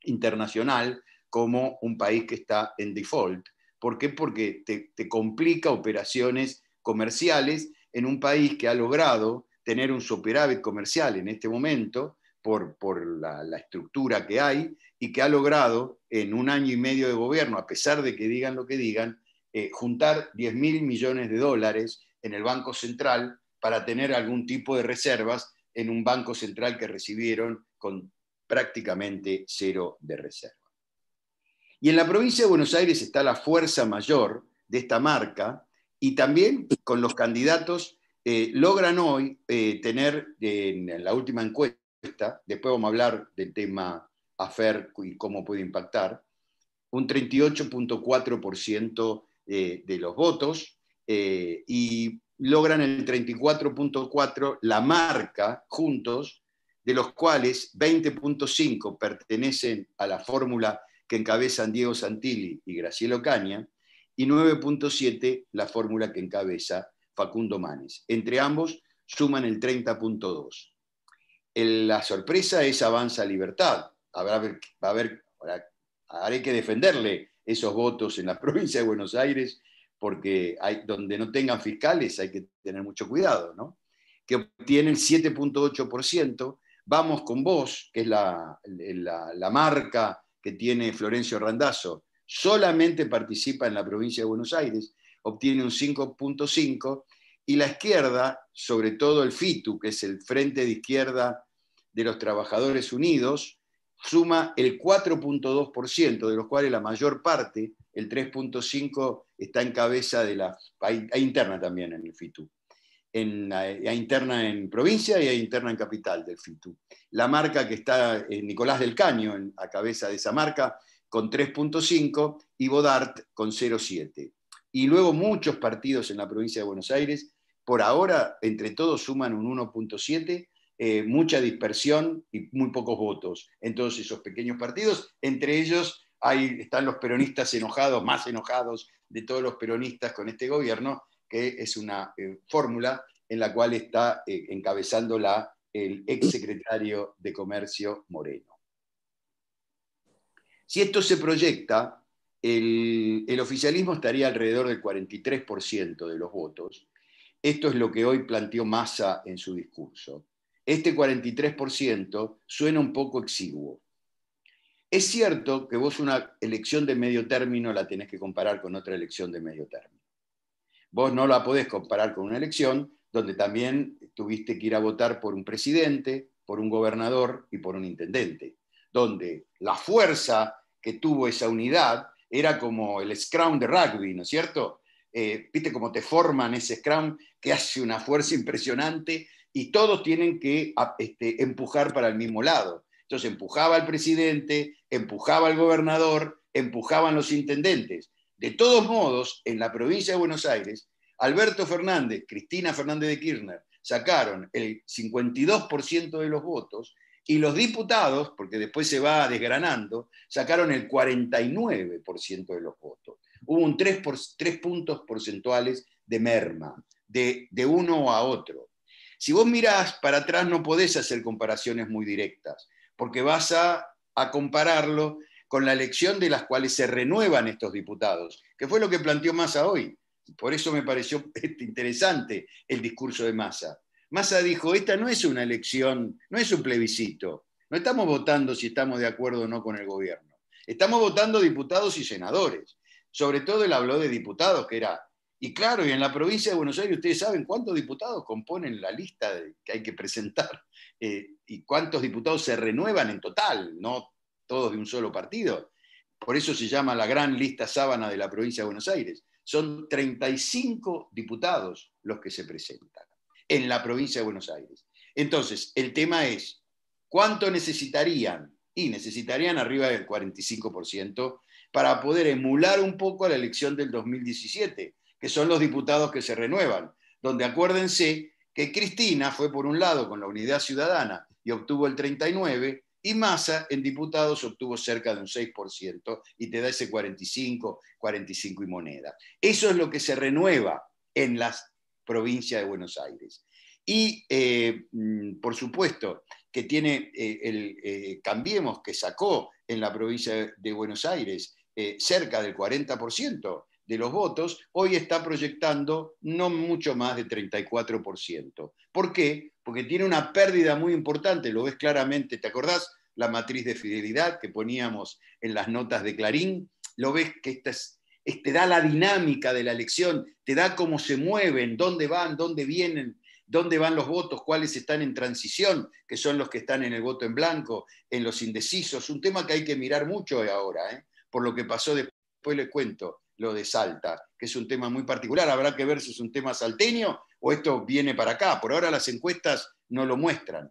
internacional como un país que está en default. ¿Por qué? Porque te, complica operaciones comerciales en un país que ha logrado tener un superávit comercial en este momento por, la, estructura que hay y que ha logrado en un año y medio de gobierno, a pesar de que digan lo que digan, eh, juntar 10 mil millones de dólares en el Banco Central para tener algún tipo de reservas en un Banco Central que recibieron con prácticamente cero de reserva. Y en la provincia de Buenos Aires está la fuerza mayor de esta marca y también con los candidatos eh, logran hoy eh, tener en la última encuesta, después vamos a hablar del tema AFER y cómo puede impactar, un 38.4% eh, de los votos, y logran el 34.4 la marca juntos, de los cuales 20.5 pertenecen a la fórmula que encabezan Diego Santilli y Graciela Caña, y 9.7 la fórmula que encabeza Facundo Manes. Entre ambos suman el 30.2. La sorpresa es Avanza Libertad. Habrá, va a haber, que defenderle esos votos en la provincia de Buenos Aires porque hay, donde no tengan fiscales hay que tener mucho cuidado, ¿no? que obtiene el 7.8%. Vamos con vos, que es la, la, marca que tiene Florencio Randazzo, solamente participa en la provincia de Buenos Aires, obtiene un 5.5%, y la izquierda, sobre todo el FITU, que es el Frente de Izquierda de los Trabajadores Unidos, suma el 4.2%, de los cuales la mayor parte, el 3.5%, está en cabeza de la... Hay, interna también en el FITU. Hay interna en provincia y hay interna en capital del FITU. La marca que está eh, Nicolás del Caño a cabeza de esa marca con 3.5 y Bodart con 0.7. Y luego muchos partidos en la provincia de Buenos Aires, por ahora entre todos suman un 1.7 eh, mucha dispersión y muy pocos votos en todos esos pequeños partidos. Entre ellos hay, están los peronistas enojados, más enojados de todos los peronistas con este gobierno, que es una eh, fórmula en la cual está eh, encabezándola el exsecretario de Comercio Moreno. Si esto se proyecta, el, oficialismo estaría alrededor del 43% de los votos. Esto es lo que hoy planteó Massa en su discurso. Este 43% suena un poco exiguo. Es cierto que vos una elección de medio término la tenés que comparar con otra elección de medio término. Vos no la podés comparar con una elección donde también tuviste que ir a votar por un presidente, por un gobernador y por un intendente, donde la fuerza que tuvo esa unidad era como el scrum de rugby, ¿no es cierto? Eh, Viste cómo te forman ese scrum que hace una fuerza impresionante y todos tienen que este, empujar para el mismo lado. Entonces empujaba al presidente, empujaba al gobernador, empujaban los intendentes. De todos modos, en la provincia de Buenos Aires, Alberto Fernández, Cristina Fernández de Kirchner, sacaron el 52% de los votos y los diputados, porque después se va desgranando, sacaron el 49% de los votos. Hubo un 3, por, puntos porcentuales de merma, de, uno a otro. Si vos mirás para atrás no podés hacer comparaciones muy directas, porque vas a, compararlo con la elección de las cuales se renuevan estos diputados, que fue lo que planteó Massa hoy. Por eso me pareció interesante el discurso de Massa. Massa dijo, esta no es una elección, no es un plebiscito. No estamos votando si estamos de acuerdo o no con el gobierno. Estamos votando diputados y senadores. Sobre todo él habló de diputados, que era... Y claro, y en la provincia de Buenos Aires ustedes saben cuántos diputados componen la lista que hay que presentar eh, y cuántos diputados se renuevan en total, no todos de un solo partido. Por eso se llama la gran lista sábana de la provincia de Buenos Aires. Son 35 diputados los que se presentan en la provincia de Buenos Aires. Entonces, el tema es, ¿cuánto necesitarían? Y necesitarían arriba del 45% para poder emular un poco la elección del 2017, que son los diputados que se renuevan, donde acuérdense que Cristina fue por un lado con la Unidad Ciudadana y obtuvo el 39, y Massa en diputados obtuvo cerca de un 6% y te da ese 45, 45 y moneda. Eso es lo que se renueva en la provincia de Buenos Aires. Y, eh, mm, por supuesto, que tiene eh, el eh, Cambiemos que sacó en la provincia de Buenos Aires cerca del 40% de los votos, hoy está proyectando no mucho más de 34%. ¿Por qué? Porque tiene una pérdida muy importante, lo ves claramente, ¿te acordás? La matriz de fidelidad que poníamos en las notas de Clarín, lo ves que esta te da la dinámica de la elección, te da cómo se mueven, dónde van, dónde vienen, dónde van los votos, cuáles están en transición, que son los que están en el voto en blanco, en los indecisos, un tema que hay que mirar mucho ahora, ¿eh? por lo que pasó después les cuento lo de Salta, que es un tema muy particular. Habrá que ver si es un tema salteño o esto viene para acá. Por ahora las encuestas no lo muestran.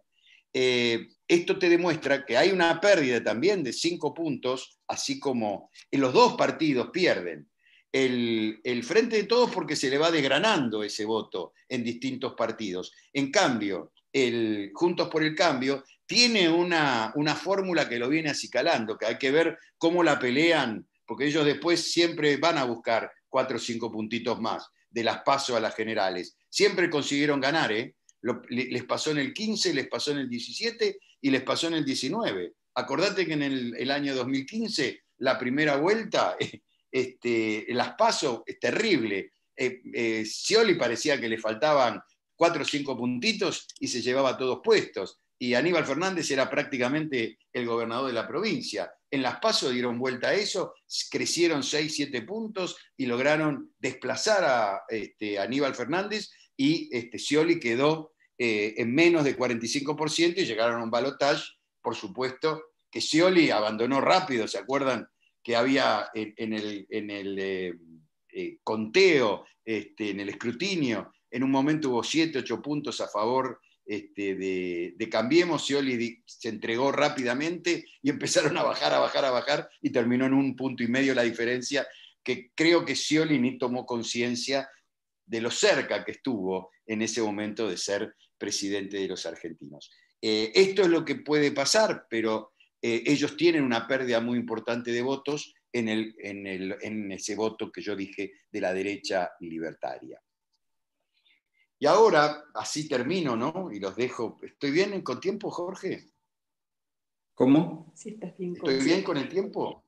Eh, esto te demuestra que hay una pérdida también de cinco puntos, así como en los dos partidos pierden. El, frente de todos porque se le va desgranando ese voto en distintos partidos. En cambio, el Juntos por el Cambio tiene una, una fórmula que lo viene acicalando, que hay que ver cómo la pelean porque ellos después siempre van a buscar cuatro o cinco puntitos más, de las pasos a las generales. Siempre consiguieron ganar, ¿eh? Les pasó en el 15, les pasó en el 17 y les pasó en el 19. Acordate que en el, año 2015, la primera vuelta, este, las pasos es terrible. Eh, eh, Scioli parecía que le faltaban cuatro o cinco puntitos y se llevaba todos puestos. Y Aníbal Fernández era prácticamente el gobernador de la provincia. En las pasos dieron vuelta a eso, crecieron 6, 7 puntos y lograron desplazar a este, Aníbal Fernández y este, Scioli quedó eh, en menos de 45% y llegaron a un balotaje, por supuesto, que Scioli abandonó rápido, ¿se acuerdan? Que había en, el, eh, eh, conteo, este, en el escrutinio, en un momento hubo 7, 8 puntos a favor este, de, Cambiemos, Scioli se entregó rápidamente y empezaron a bajar, a bajar, a bajar y terminó en un punto y medio la diferencia que creo que Scioli ni tomó conciencia de lo cerca que estuvo en ese momento de ser presidente de los argentinos. Eh, esto es lo que puede pasar, pero eh, ellos tienen una pérdida muy importante de votos en, en ese voto que yo dije de la derecha libertaria. Y ahora, así termino, ¿no? Y los dejo. ¿Estoy bien con tiempo, Jorge? ¿Cómo? Sí, estás bien. ¿Estoy bien con el tiempo?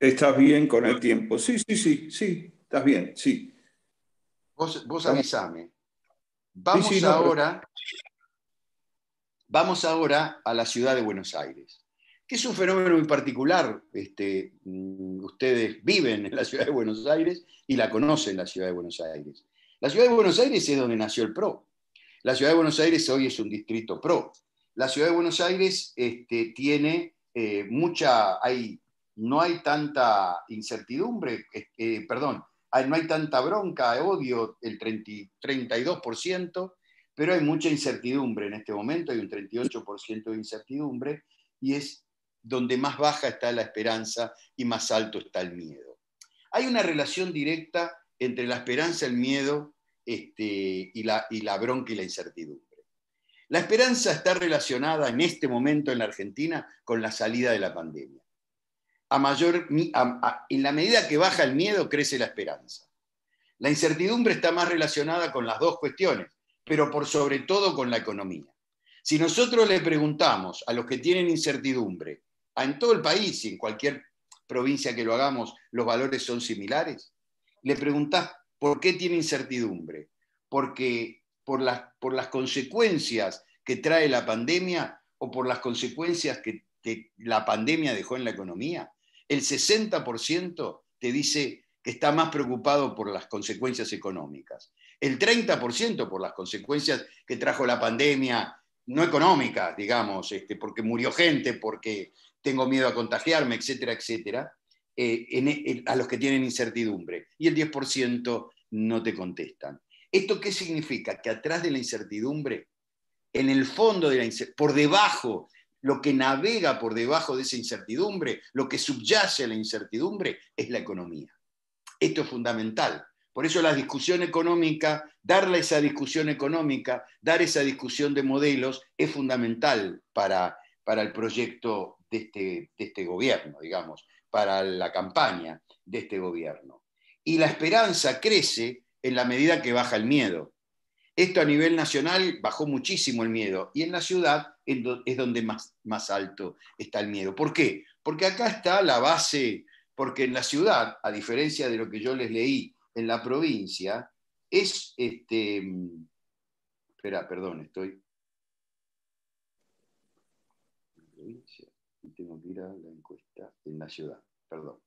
Estás bien con el tiempo. Sí, sí, sí, sí, estás bien, sí. Vos, vos avisame. Vamos ahora. Vamos ahora a la ciudad de Buenos Aires, que es un fenómeno muy particular. Este, mm, ustedes viven en la ciudad de Buenos Aires y la conocen la ciudad de Buenos Aires. La ciudad de Buenos Aires es donde nació el PRO. La ciudad de Buenos Aires hoy es un distrito PRO. La ciudad de Buenos Aires este, tiene eh, mucha, hay, no hay tanta incertidumbre, eh, perdón, no hay tanta bronca, odio, el 32%, pero hay mucha incertidumbre en este momento, hay un 38% de incertidumbre, y es donde más baja está la esperanza y más alto está el miedo. Hay una relación directa entre la esperanza, el miedo este, y, la, y la bronca y la incertidumbre. La esperanza está relacionada en este momento en la Argentina con la salida de la pandemia. A mayor, en la medida que baja el miedo, crece la esperanza. La incertidumbre está más relacionada con las dos cuestiones, pero por sobre todo con la economía. Si nosotros le preguntamos a los que tienen incertidumbre, en todo el país y en cualquier provincia que lo hagamos, los valores son similares, le preguntás por qué tiene incertidumbre, porque por las, por las consecuencias que trae la pandemia o por las consecuencias que, que la pandemia dejó en la economía, el 60% te dice que está más preocupado por las consecuencias económicas el 30% por las consecuencias que trajo la pandemia, no económica, digamos, este, porque murió gente, porque tengo miedo a contagiarme, etcétera, etcétera, eh, a los que tienen incertidumbre. Y el 10% no te contestan. ¿Esto qué significa? Que atrás de la incertidumbre, en el fondo de la por debajo, lo que navega por debajo de esa incertidumbre, lo que subyace a la incertidumbre, es la economía. Esto es fundamental. Por eso la discusión económica, darle esa discusión económica, dar esa discusión de modelos es fundamental para, para el proyecto de este, de este gobierno, digamos, para la campaña de este gobierno. Y la esperanza crece en la medida que baja el miedo. Esto a nivel nacional bajó muchísimo el miedo y en la ciudad es donde más, más alto está el miedo. ¿Por qué? Porque acá está la base, porque en la ciudad, a diferencia de lo que yo les leí en la provincia es, este, espera, perdón, estoy... Tengo que ir a la encuesta en la ciudad, perdón.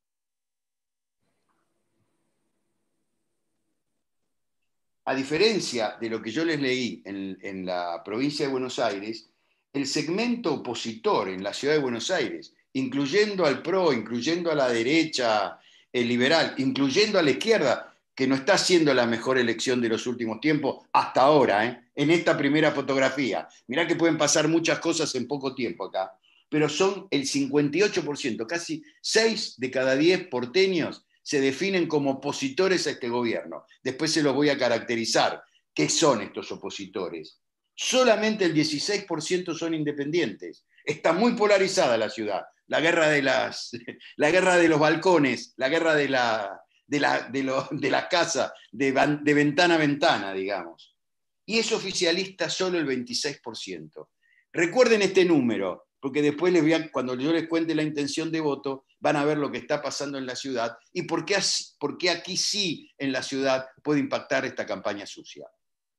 A diferencia de lo que yo les leí en, la provincia de Buenos Aires, el segmento opositor en la ciudad de Buenos Aires, incluyendo al PRO, incluyendo a la derecha el liberal, incluyendo a la izquierda, que no está siendo la mejor elección de los últimos tiempos hasta ahora, ¿eh? en esta primera fotografía. Mirá que pueden pasar muchas cosas en poco tiempo acá, pero son el 58%, casi 6 de cada 10 porteños se definen como opositores a este gobierno. Después se los voy a caracterizar. ¿Qué son estos opositores? Solamente el 16% son independientes. Está muy polarizada la ciudad. La guerra de, las, la guerra de los balcones, la guerra de la, de la, de, la casa, de, de, ventana a ventana, digamos. Y es oficialista solo el 26%. Recuerden este número, porque después les voy cuando yo les cuente la intención de voto, van a ver lo que está pasando en la ciudad y por qué, por qué aquí sí en la ciudad puede impactar esta campaña sucia.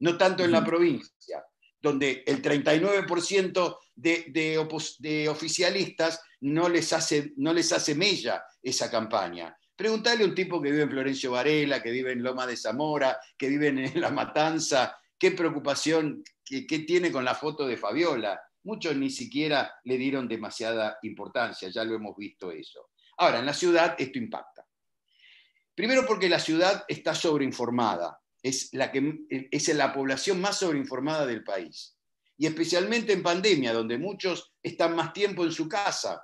No tanto en la provincia, donde el 39% de, de, de, oficialistas no les, hace, no les hace mella esa campaña. Preguntarle a un tipo que vive en Florencio Varela, que vive en Loma de Zamora, que vive en La Matanza, qué preocupación, qué, tiene con la foto de Fabiola. Muchos ni siquiera le dieron demasiada importancia, ya lo hemos visto eso. Ahora, en la ciudad esto impacta. Primero porque la ciudad está sobreinformada, es la, que, es la población más sobreinformada del país. Y especialmente en pandemia, donde muchos están más tiempo en su casa,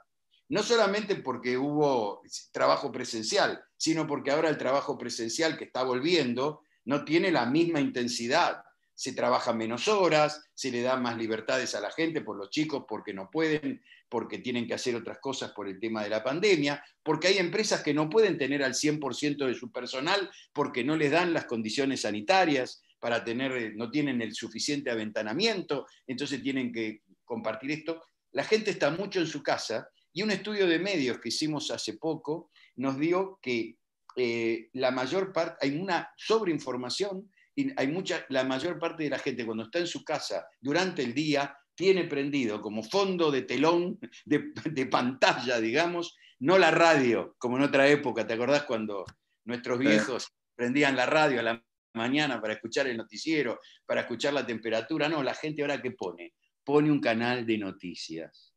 no solamente porque hubo trabajo presencial, sino porque ahora el trabajo presencial que está volviendo no tiene la misma intensidad. Se trabaja menos horas, se le da más libertades a la gente por los chicos porque no pueden, porque tienen que hacer otras cosas por el tema de la pandemia, porque hay empresas que no pueden tener al 100% de su personal porque no les dan las condiciones sanitarias para tener, no tienen el suficiente aventanamiento, entonces tienen que compartir esto. La gente está mucho en su casa y un estudio de medios que hicimos hace poco nos dio que eh, la mayor parte, hay una sobreinformación y hay mucha, la mayor parte de la gente cuando está en su casa durante el día tiene prendido como fondo de telón, de, pantalla, digamos, no la radio, como en otra época, ¿te acordás cuando nuestros viejos prendían la radio a la mañana para escuchar el noticiero, para escuchar la temperatura? No, la gente ahora qué pone? Pone un canal de noticias.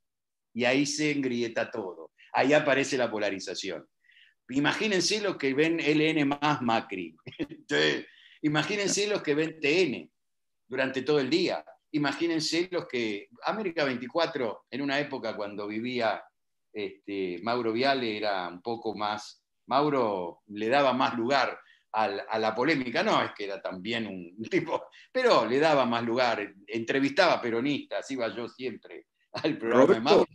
Y ahí se engrieta todo. Ahí aparece la polarización. Imagínense los que ven LN más Macri. imagínense los que ven TN durante todo el día. Imagínense los que. América 24, en una época cuando vivía este, Mauro Viale, era un poco más. Mauro le daba más lugar a la, polémica. No es que era también un tipo, pero le daba más lugar. Entrevistaba peronistas, iba yo siempre al programa de Mauro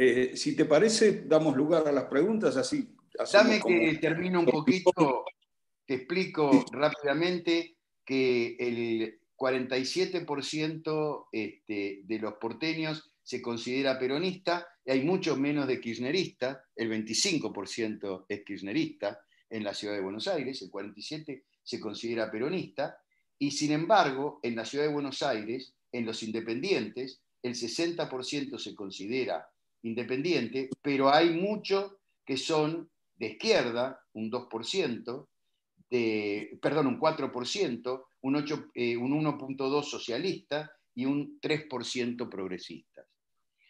eh, si te parece, damos lugar a las preguntas así. Dame que termino un poquito, te explico rápidamente que el 47% este, de los porteños se considera peronista, y hay mucho menos de kirchnerista, el 25% es kirchnerista en la ciudad de Buenos Aires, el 47% se considera peronista, y sin embargo, en la ciudad de Buenos Aires, en los independientes, el 60% se considera independiente, pero hay muchos que son de izquierda, un 2%, de, perdón, un 4%, un, 8, eh, un 1.2% socialista y un 3% progresistas.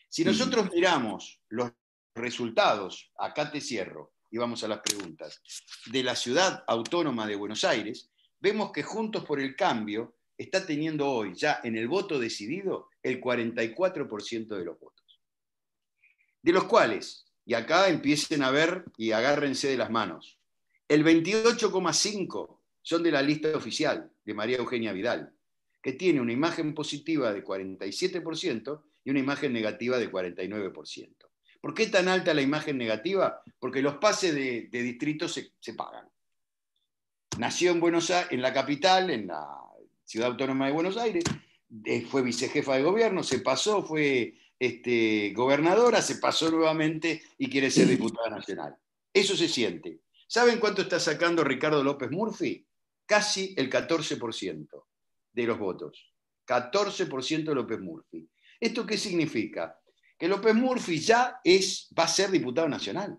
Si nosotros miramos los resultados, acá te cierro y vamos a las preguntas, de la ciudad autónoma de Buenos Aires, vemos que Juntos por el Cambio está teniendo hoy ya en el voto decidido el 44% de los votos de los cuales, y acá empiecen a ver y agárrense de las manos, el 28,5 son de la lista oficial de María Eugenia Vidal, que tiene una imagen positiva de 47% y una imagen negativa de 49%. ¿Por qué tan alta la imagen negativa? Porque los pases de, distrito se, pagan. Nació en Buenos Aires, en la capital, en la ciudad autónoma de Buenos Aires, fue vicejefa de gobierno, se pasó, fue este, gobernadora, se pasó nuevamente y quiere ser diputada nacional. Eso se siente. ¿Saben cuánto está sacando Ricardo López Murphy? Casi el 14% de los votos. 14% de López Murphy. ¿Esto qué significa? Que López Murphy ya es, va a ser diputado nacional.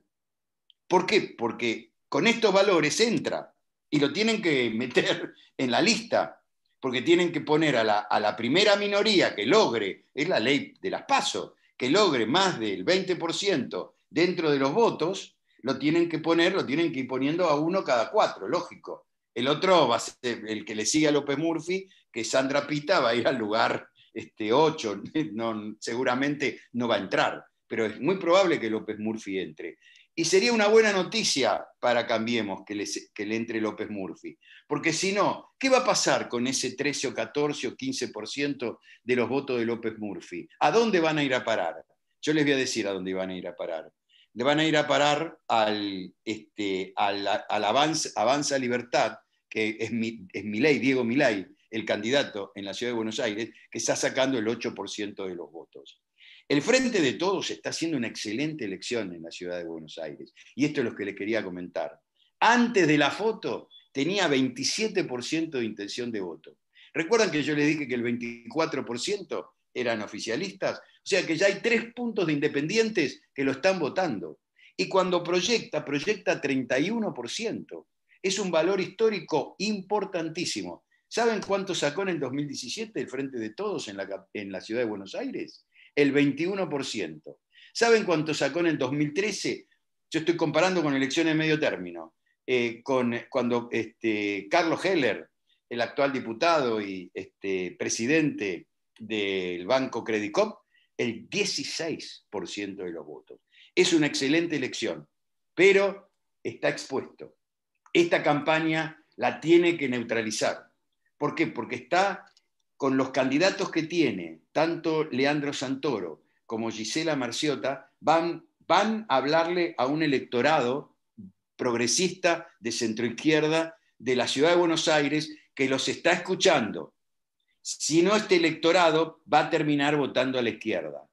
¿Por qué? Porque con estos valores entra y lo tienen que meter en la lista porque tienen que poner a la, primera minoría que logre, es la ley de las pasos, que logre más del 20% dentro de los votos, lo tienen que poner, lo tienen que ir poniendo a uno cada cuatro, lógico. El otro va a ser el que le sigue a López Murphy, que Sandra Pita va a ir al lugar este, 8, no, seguramente no va a entrar, pero es muy probable que López Murphy entre. Y sería una buena noticia para Cambiemos que que le entre López Murphy. Porque si no, ¿qué va a pasar con ese 13 o 14 o 15% de los votos de López Murphy? ¿A dónde van a ir a parar? Yo les voy a decir a dónde van a ir a parar. Le van a ir a parar al, este, al, Avanza, Avanza, Libertad, que es mi, es Milei, Diego Milei, el candidato en la ciudad de Buenos Aires, que está sacando el 8% de los votos. El Frente de Todos está haciendo una excelente elección en la ciudad de Buenos Aires. Y esto es lo que les quería comentar. Antes de la foto tenía 27% de intención de voto. ¿Recuerdan que yo les dije que el 24% eran oficialistas? Sea que ya hay tres puntos de independientes que lo están votando. Y cuando proyecta, proyecta 31%. Es un valor histórico importantísimo. ¿Saben cuánto sacó en el 2017 el Frente de Todos en la, en la ciudad de Buenos Aires? el 21%. ¿Saben cuánto sacó en el 2013? Yo estoy comparando con elecciones de medio término. Eh, con, cuando este, Carlos Heller, el actual diputado y este, presidente del Banco Credicop, el 16% de los votos. Es una excelente elección, pero está expuesto. Esta campaña la tiene que neutralizar. ¿Por qué? Porque está con los candidatos que tiene, tanto Leandro Santoro como Gisela Marciota, van, van a hablarle a un electorado progresista de centroizquierda de la ciudad de Buenos Aires que los está escuchando. Si no, este electorado va a terminar votando a la izquierda.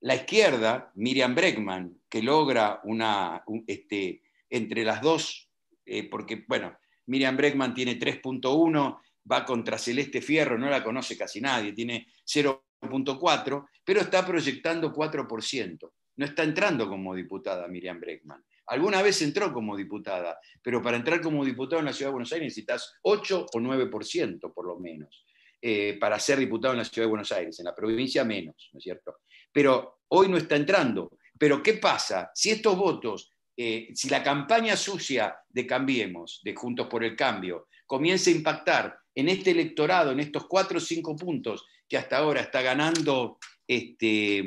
La izquierda, Miriam Bregman, que logra una, este, entre las dos, eh, porque, bueno, Miriam Bregman tiene 3.1, va contra Celeste Fierro, no la conoce casi nadie, tiene 0.4, pero está proyectando 4%. No está entrando como diputada Miriam Bregman. Alguna vez entró como diputada, pero para entrar como diputado en la Ciudad de Buenos Aires necesitas 8 o 9% por lo menos. Eh, para ser diputado en la Ciudad de Buenos Aires, en la provincia menos, ¿no es cierto? Pero hoy no está entrando. Pero ¿qué pasa? Si estos votos, eh, si la campaña sucia de Cambiemos, de Juntos por el Cambio, comienza a impactar en este electorado, en estos cuatro o cinco puntos que hasta ahora está ganando este,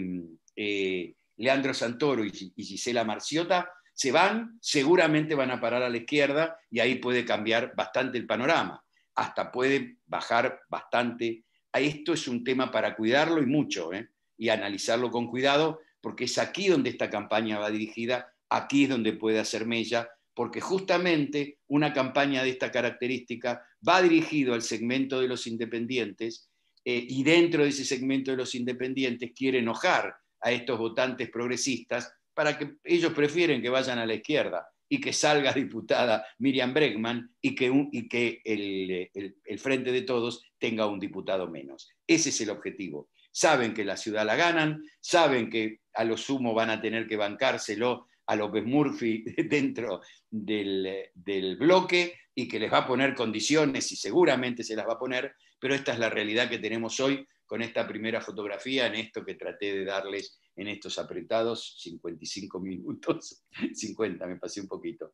eh, Leandro Santoro y, Gisela Marciota, se van, seguramente van a parar a la izquierda y ahí puede cambiar bastante el panorama. Hasta puede bajar bastante. Esto es un tema para cuidarlo y mucho, ¿eh? y analizarlo con cuidado, porque es aquí donde esta campaña va dirigida, aquí es donde puede hacer mella, porque justamente una campaña de esta característica va dirigido al segmento de los independientes eh, y dentro de ese segmento de los independientes quiere enojar a estos votantes progresistas para que ellos prefieren que vayan a la izquierda y que salga diputada Miriam Bregman y que, y que el Frente de Todos tenga un diputado menos. Ese es el objetivo saben que la ciudad la ganan, saben que a lo sumo van a tener que bancárselo a López Murphy dentro del, bloque y que les va a poner condiciones y seguramente se las va a poner, pero esta es la realidad que tenemos hoy con esta primera fotografía en esto que traté de darles en estos apretados 55 minutos, 50, me pasé un poquito.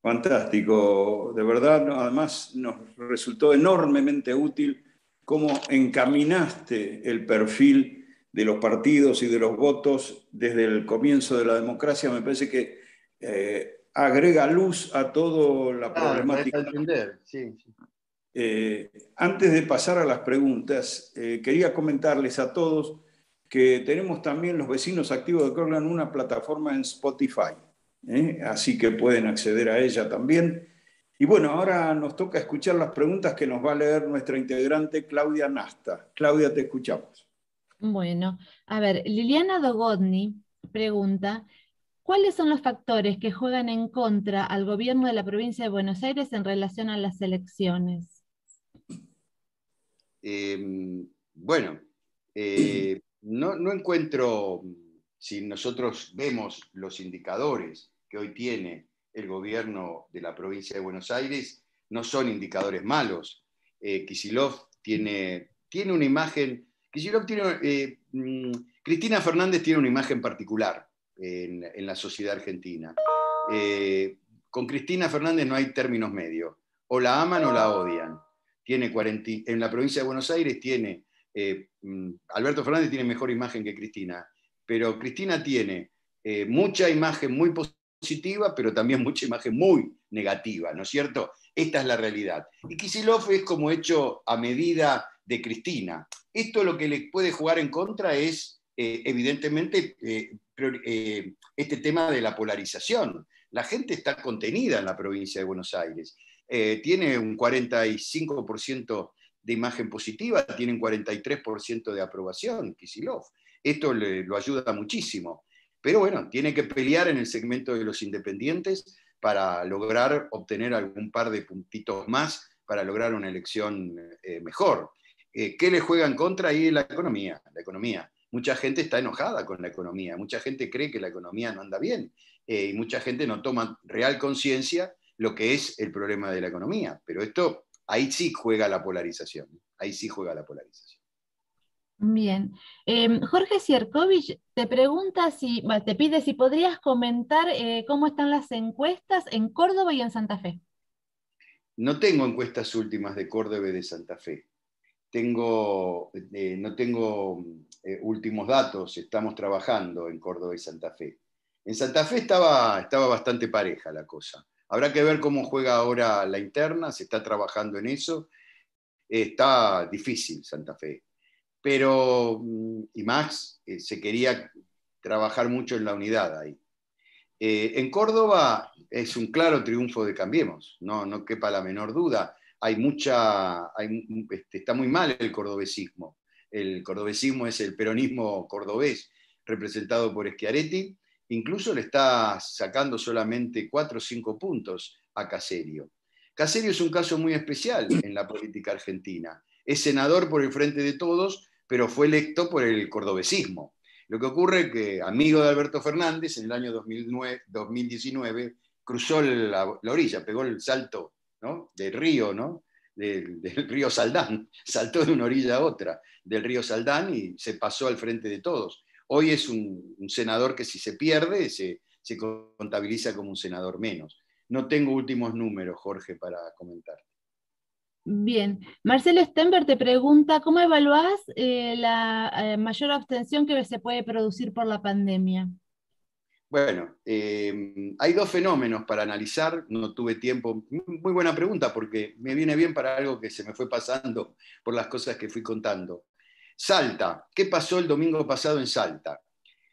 Fantástico, de verdad, además nos resultó enormemente útil cómo encaminaste el perfil de los partidos y de los votos desde el comienzo de la democracia, me parece que eh, agrega luz a toda la problemática. Eh, antes de pasar a las preguntas, eh, quería comentarles a todos que tenemos también los vecinos activos de Corland una plataforma en Spotify, así que pueden acceder a ella también y bueno, ahora nos toca escuchar las preguntas que nos va a leer nuestra integrante Claudia Nasta. Claudia, te escuchamos. Bueno, a ver, Liliana Dogodny pregunta, ¿cuáles son los factores que juegan en contra al gobierno de la provincia de Buenos Aires en relación a las elecciones? Em, bueno, eh, no, encuentro, si nosotros vemos los indicadores que hoy tiene el gobierno de la provincia de Buenos Aires no son indicadores malos. Eh, Kisilov tiene, tiene una imagen, eh, mm, Cristina Fernández tiene una imagen particular en, la sociedad argentina. Eh, con Cristina Fernández no hay términos medios, o la aman o la odian. Tiene en la provincia de Buenos Aires tiene, mm, Alberto Fernández tiene mejor imagen que Cristina, pero Cristina tiene mucha imagen muy positiva pero también mucha imagen muy negativa, ¿no es cierto? Esta es la realidad. Y Kisilov es como hecho a medida de Cristina. Esto lo que le puede jugar en contra es, eh, evidentemente, eh, eh, este tema de la polarización. La gente está contenida en la provincia de Buenos Aires. tiene un 45% de imagen positiva, tiene un 43% de aprobación, Kisilov. Esto le, lo ayuda muchísimo. Pero bueno, tiene que pelear en el segmento de los independientes para lograr obtener algún par de puntitos más para lograr una elección eh, mejor. Eh, ¿Qué le juega en contra ahí la economía? La economía. Mucha gente está enojada con la economía, mucha gente cree que la economía no anda bien eh, y mucha gente no toma real conciencia lo que es el problema de la economía. Pero esto, ahí sí juega la polarización, ahí sí juega la polarización. Bien. Em, Jorge Sierkovich te pregunta si, te pide si podrías comentar eh, cómo están las encuestas en Córdoba y en Santa Fe. No tengo encuestas últimas de Córdoba y de Santa Fe. Tengo, eh, no tengo eh, últimos datos, estamos trabajando en Córdoba y Santa Fe. En Santa Fe estaba, estaba bastante pareja la cosa. Habrá que ver cómo juega ahora la interna, se está trabajando en eso. Está difícil Santa Fe pero, mm, y más, eh, se quería trabajar mucho en la unidad ahí. Eh, en Córdoba es un claro triunfo de Cambiemos, no, no quepa la menor duda. Hay mucha, este, está muy mal el cordobesismo. El cordobesismo es el peronismo cordobés representado por Schiaretti incluso le está sacando solamente cuatro o cinco puntos a Caserio. Caserio es un caso muy especial en la política argentina. Es senador por el Frente de Todos, pero fue electo por el cordobesismo. Lo que ocurre es que, amigo de Alberto Fernández, en el año 2019 cruzó la, orilla, pegó el salto del río, ¿no? Del, río Saldán, saltó de una orilla a otra del río Saldán y se pasó al frente de todos. Hoy es un, senador que si se pierde se, se contabiliza como un senador menos. No tengo últimos números, Jorge, para comentar. Bien, Marcelo Stenberg te pregunta, ¿cómo evaluás eh, la eh, mayor abstención que se puede producir por la pandemia? Bueno, eh, hay dos fenómenos para analizar, no tuve tiempo, muy buena pregunta porque me viene bien para algo que se me fue pasando por las cosas que fui contando. Salta, ¿qué pasó el domingo pasado en Salta?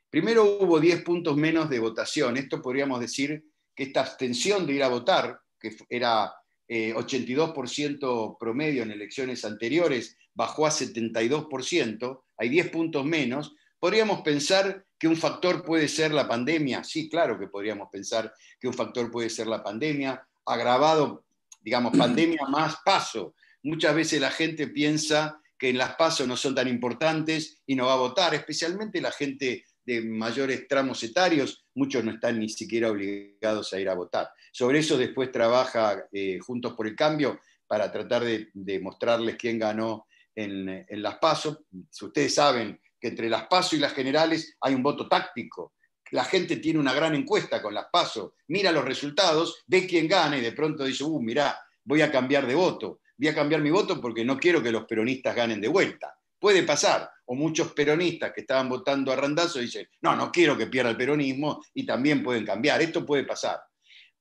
Primero hubo 10 puntos menos de votación, esto podríamos decir que esta abstención de ir a votar, que era 82% eh, promedio en elecciones anteriores, bajó a 72%, hay 10 puntos menos, podríamos pensar que un factor puede ser la pandemia. Sí, claro que podríamos pensar que un factor puede ser la pandemia, agravado, digamos, pandemia más paso. Muchas veces la gente piensa que en las pasos no son tan importantes y no va a votar, especialmente la gente de mayores tramos etarios, muchos no están ni siquiera obligados a ir a votar. Sobre eso después trabaja eh, Juntos por el Cambio para tratar de, mostrarles quién ganó en, las pasos. Ustedes saben que entre las pasos y las generales hay un voto táctico. La gente tiene una gran encuesta con las pasos, mira los resultados, ve quién gana y de pronto dice, uh, mirá, voy a cambiar de voto. Voy a cambiar mi voto porque no quiero que los peronistas ganen de vuelta. Puede pasar, o muchos peronistas que estaban votando a Randazo dicen, no, no quiero que pierda el peronismo y también pueden cambiar, esto puede pasar.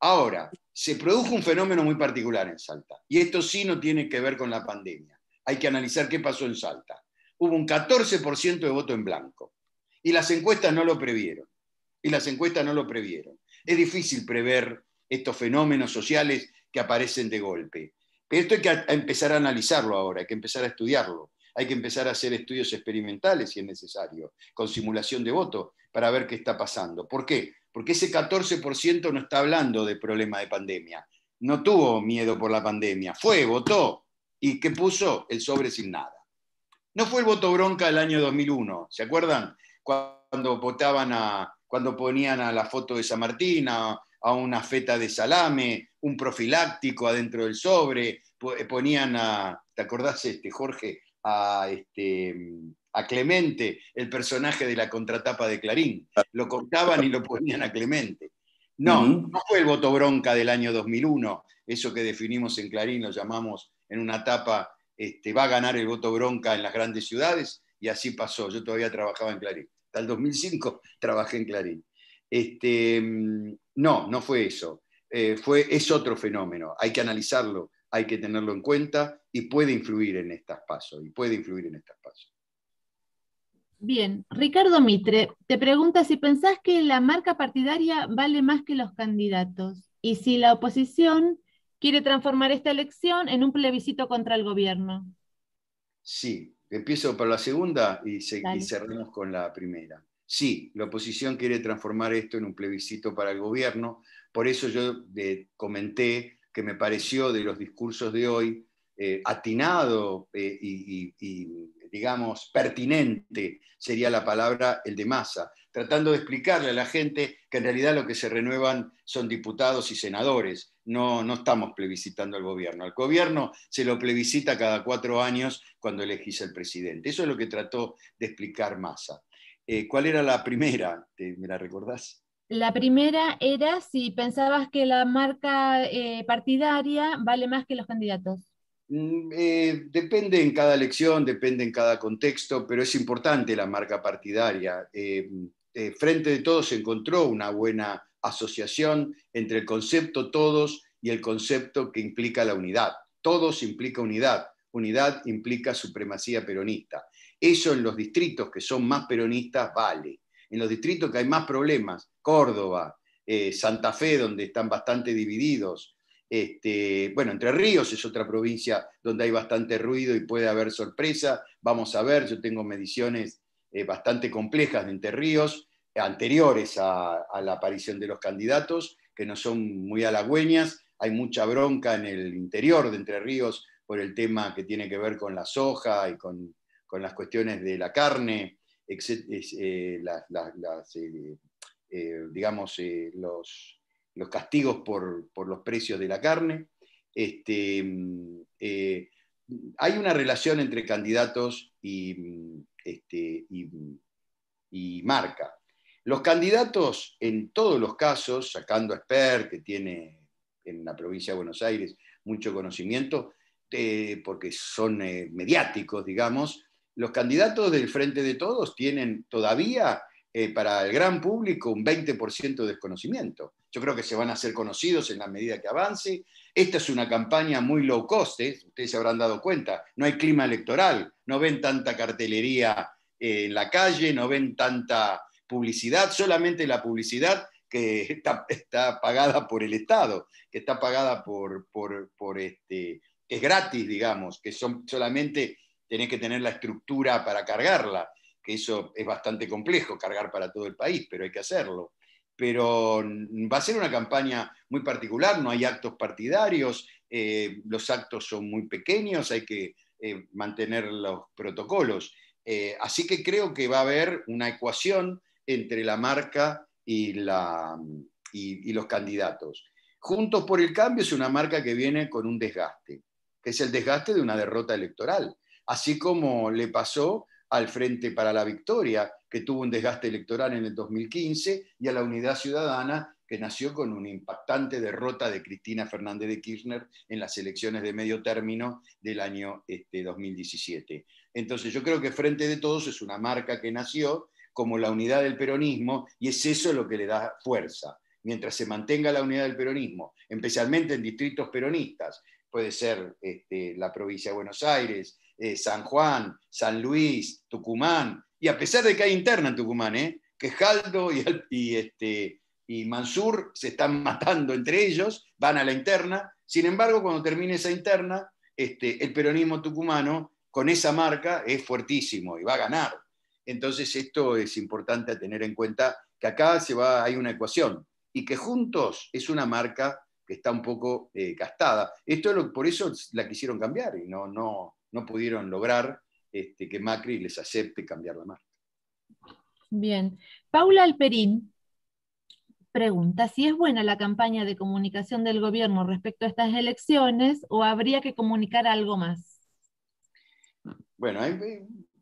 Ahora, se produjo un fenómeno muy particular en Salta, y esto sí no tiene que ver con la pandemia. Hay que analizar qué pasó en Salta. Hubo un 14% de voto en blanco, y las encuestas no lo previeron, y las encuestas no lo previeron. Es difícil prever estos fenómenos sociales que aparecen de golpe. Esto hay que empezar a analizarlo ahora, hay que empezar a estudiarlo hay que empezar a hacer estudios experimentales si es necesario, con simulación de voto, para ver qué está pasando. ¿Por qué? Porque ese 14% no está hablando de problema de pandemia. No tuvo miedo por la pandemia. Fue, votó. ¿Y qué puso? El sobre sin nada. No fue el voto bronca del año 2001. ¿Se acuerdan? Cuando votaban a, cuando ponían a la foto de San Martín, a una feta de salame, un profiláctico adentro del sobre, ponían a, ¿te acordás, este, Jorge? a, este, a Clemente, el personaje de la contratapa de Clarín. Lo cortaban y lo ponían a Clemente. No, no fue el voto bronca del año 2001, eso que definimos en Clarín, lo llamamos en una tapa, este, va a ganar el voto bronca en las grandes ciudades, y así pasó. Yo todavía trabajaba en Clarín. Hasta el 2005 trabajé en Clarín. Este, no, no fue eso. Eh, fue, es otro fenómeno, hay que analizarlo hay que tenerlo en cuenta y puede influir en estas pasos, y puede influir en estas pasos. Bien, Ricardo Mitre te pregunta si pensás que la marca partidaria vale más que los candidatos y si la oposición quiere transformar esta elección en un plebiscito contra el gobierno. Sí, empiezo por la segunda y, cerramos con la primera. Sí, la oposición quiere transformar esto en un plebiscito para el gobierno, por eso yo comenté que me pareció de los discursos de hoy eh, atinado eh, y, digamos, pertinente, sería la palabra el de masa, tratando de explicarle a la gente que en realidad lo que se renuevan son diputados y senadores, no, no estamos plebiscitando al gobierno. Al gobierno se lo plebiscita cada cuatro años cuando elegís al presidente. Eso es lo que trató de explicar Massa. Eh, ¿Cuál era la primera? ¿Me la recordás? La primera era si pensabas que la marca eh, partidaria vale más que los candidatos. Mm, eh, depende en cada elección, depende en cada contexto, pero es importante la marca partidaria. Eh, frente de todos se encontró una buena asociación entre el concepto todos y el concepto que implica la unidad. Todos implica unidad, unidad implica supremacía peronista. Eso en los distritos que son más peronistas vale en los distritos que hay más problemas, Córdoba, eh, Santa Fe, donde están bastante divididos. Este, bueno, Entre Ríos es otra provincia donde hay bastante ruido y puede haber sorpresa. Vamos a ver, yo tengo mediciones eh, bastante complejas de Entre Ríos, anteriores a, la aparición de los candidatos, que no son muy halagüeñas. Hay mucha bronca en el interior de Entre Ríos por el tema que tiene que ver con la soja y con, las cuestiones de la carne, eh, eh, digamos, los, los, castigos por, los precios de la carne. Este, hay una relación entre candidatos y, este, y, marca. Los candidatos, en todos los casos, sacando a Esper, que tiene en la provincia de Buenos Aires mucho conocimiento, eh, porque son eh, mediáticos, digamos, los candidatos del Frente de Todos tienen todavía eh, para el gran público un 20% de desconocimiento. Yo creo que se van a hacer conocidos en la medida que avance. Esta es una campaña muy low cost, ustedes se habrán dado cuenta, no hay clima electoral, no ven tanta cartelería eh, en la calle, no ven tanta publicidad, solamente la publicidad que está, pagada por el Estado, que está pagada por, por, este, es gratis, digamos, que son solamente tenés que tener la estructura para cargarla que eso es bastante complejo cargar para todo el país, pero hay que hacerlo. Pero va a ser una campaña muy particular, no hay actos partidarios, eh, los actos son muy pequeños, hay que eh, mantener los protocolos. Eh, así que creo que va a haber una ecuación entre la marca y, la, y los candidatos. Juntos por el Cambio es una marca que viene con un desgaste, que es el desgaste de una derrota electoral, así como le pasó al Frente para la Victoria, que tuvo un desgaste electoral en el 2015, y a la Unidad Ciudadana, que nació con una impactante derrota de Cristina Fernández de Kirchner en las elecciones de medio término del año este, 2017. Entonces yo creo que Frente de Todos es una marca que nació como la unidad del peronismo y es eso lo que le da fuerza. Mientras se mantenga la unidad del peronismo, especialmente en distritos peronistas, puede ser este, la provincia de Buenos Aires, eh, San Juan, San Luis, Tucumán, y a pesar de que hay interna en Tucumán, ¿eh? que Jaldo y, este, y Mansur se están matando entre ellos, van a la interna, sin embargo, cuando termine esa interna, este, el peronismo tucumano con esa marca es fuertísimo y va a ganar. Entonces esto es importante tener en cuenta que acá se va, hay una ecuación y que juntos es una marca que está un poco eh, gastada. Esto es lo, por eso la quisieron cambiar y no, no, no pudieron lograr este, que Macri les acepte cambiar la marca. Bien. Paula Alperín pregunta si es buena la campaña de comunicación del gobierno respecto a estas elecciones o habría que comunicar algo más. Bueno,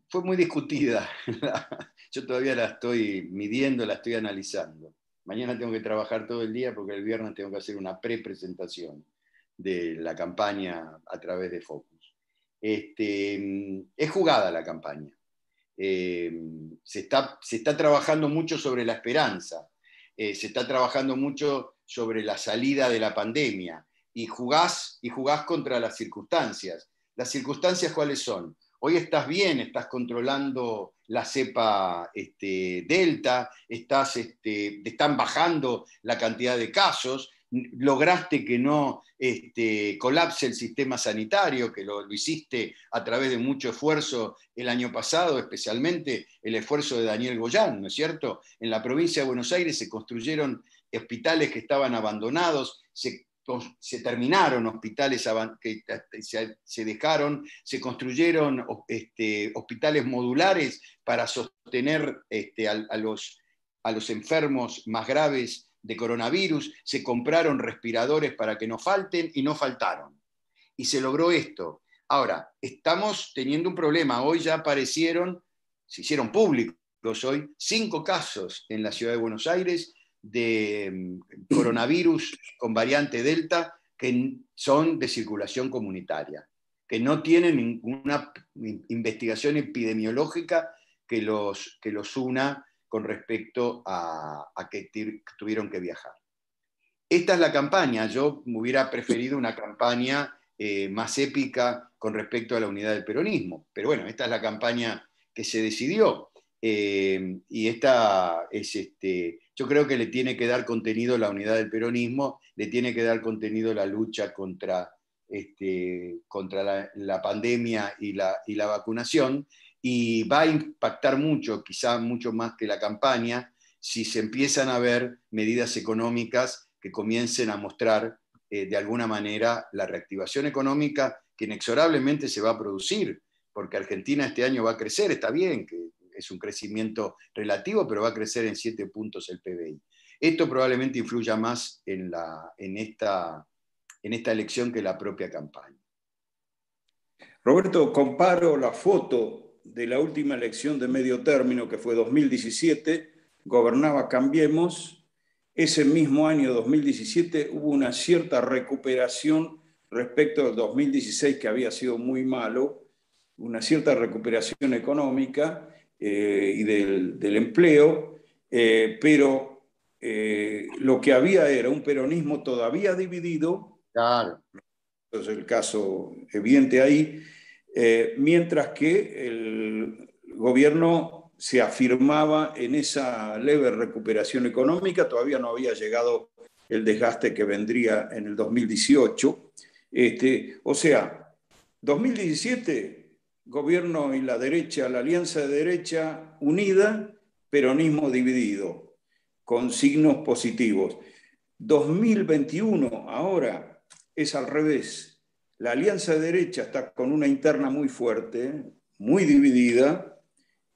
fue muy discutida. Yo todavía la estoy midiendo, la estoy analizando. Mañana tengo que trabajar todo el día porque el viernes tengo que hacer una pre-presentación de la campaña a través de Focus. Este, es jugada la campaña. Eh, se, está, se, está, trabajando mucho sobre la esperanza, eh, se está trabajando mucho sobre la salida de la pandemia y jugás, y jugás contra las circunstancias. ¿Las circunstancias cuáles son? Hoy estás bien, estás controlando la cepa este, delta, estás, este, están bajando la cantidad de casos, lograste que no este, colapse el sistema sanitario, que lo, hiciste a través de mucho esfuerzo el año pasado, especialmente el esfuerzo de Daniel Goyán, ¿no es cierto? En la provincia de Buenos Aires se construyeron hospitales que estaban abandonados, se, terminaron hospitales que se, dejaron, se construyeron este, hospitales modulares para sostener este, a, los, a los enfermos más graves de coronavirus, se compraron respiradores para que no falten y no faltaron. Y se logró esto. Ahora, estamos teniendo un problema. Hoy ya aparecieron, se hicieron públicos hoy, cinco casos en la ciudad de Buenos Aires de mm, coronavirus con variante Delta que son de circulación comunitaria, que no tienen ninguna investigación epidemiológica que los, que los una con respecto a, que tuvieron que viajar. Esta es la campaña. Yo hubiera preferido una campaña eh, más épica con respecto a la unidad del peronismo. Pero bueno, esta es la campaña que se decidió. Eh, y esta es, este, yo creo que le tiene que dar contenido la unidad del peronismo, le tiene que dar contenido la lucha contra, este, contra la, pandemia y la, y la vacunación, y va a impactar mucho, quizá mucho más que la campaña, si se empiezan a ver medidas económicas que comiencen a mostrar eh, de alguna manera la reactivación económica que inexorablemente se va a producir, porque Argentina este año va a crecer, está bien, que es un crecimiento relativo, pero va a crecer en siete puntos el PBI. Esto probablemente influya más en, la, en, esta, en esta elección que la propia campaña. Roberto, comparo la foto de la última elección de medio término, que fue 2017, gobernaba Cambiemos. Ese mismo año, 2017, hubo una cierta recuperación respecto al 2016, que había sido muy malo, una cierta recuperación económica eh, y del, empleo, eh, pero eh, lo que había era un peronismo todavía dividido. Claro. Es el caso evidente ahí, eh, mientras que el gobierno se afirmaba en esa leve recuperación económica, todavía no había llegado el desgaste que vendría en el 2018. Este, o sea, 2017, gobierno y la derecha, la alianza de derecha unida, peronismo dividido con signos positivos. 2021 ahora es al revés. La alianza de derecha está con una interna muy fuerte, muy dividida.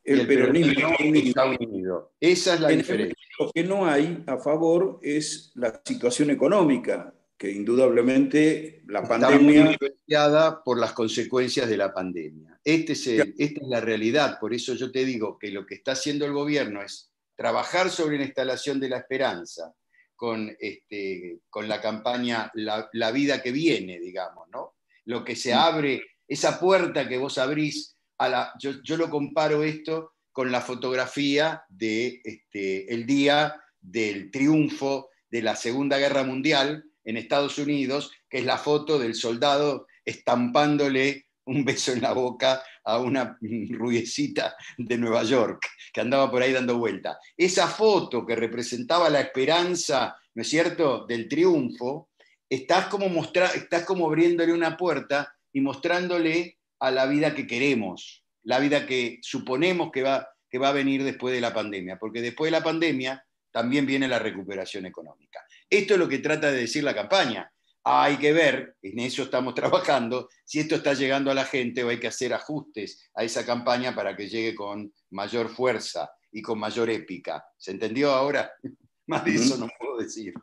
El, peronismo, está unido. Esa es la diferencia. Lo que no hay a favor es la situación económica, que indudablemente la pandemia... Muy influenciada por las consecuencias de la pandemia. Este es esta es la realidad, por eso yo te digo que lo que está haciendo el gobierno es trabajar sobre la instalación de la esperanza con, este, con la campaña la, vida que viene, digamos, ¿no? Lo que se abre, esa puerta que vos abrís, a la, yo, lo comparo esto con la fotografía de este, el día del triunfo de la Segunda Guerra Mundial en Estados Unidos, que es la foto del soldado estampándole un beso en la boca a una rubiecita de Nueva York que andaba por ahí dando vuelta. Esa foto que representaba la esperanza, ¿no es cierto?, del triunfo, estás como, mostrar, estás como abriéndole una puerta y mostrándole a la vida que queremos, la vida que suponemos que va, que va a venir después de la pandemia, porque después de la pandemia también viene la recuperación económica. Esto es lo que trata de decir la campaña hay que ver, en eso estamos trabajando, si esto está llegando a la gente o hay que hacer ajustes a esa campaña para que llegue con mayor fuerza y con mayor épica. ¿Se entendió ahora? Más de eso no puedo decir.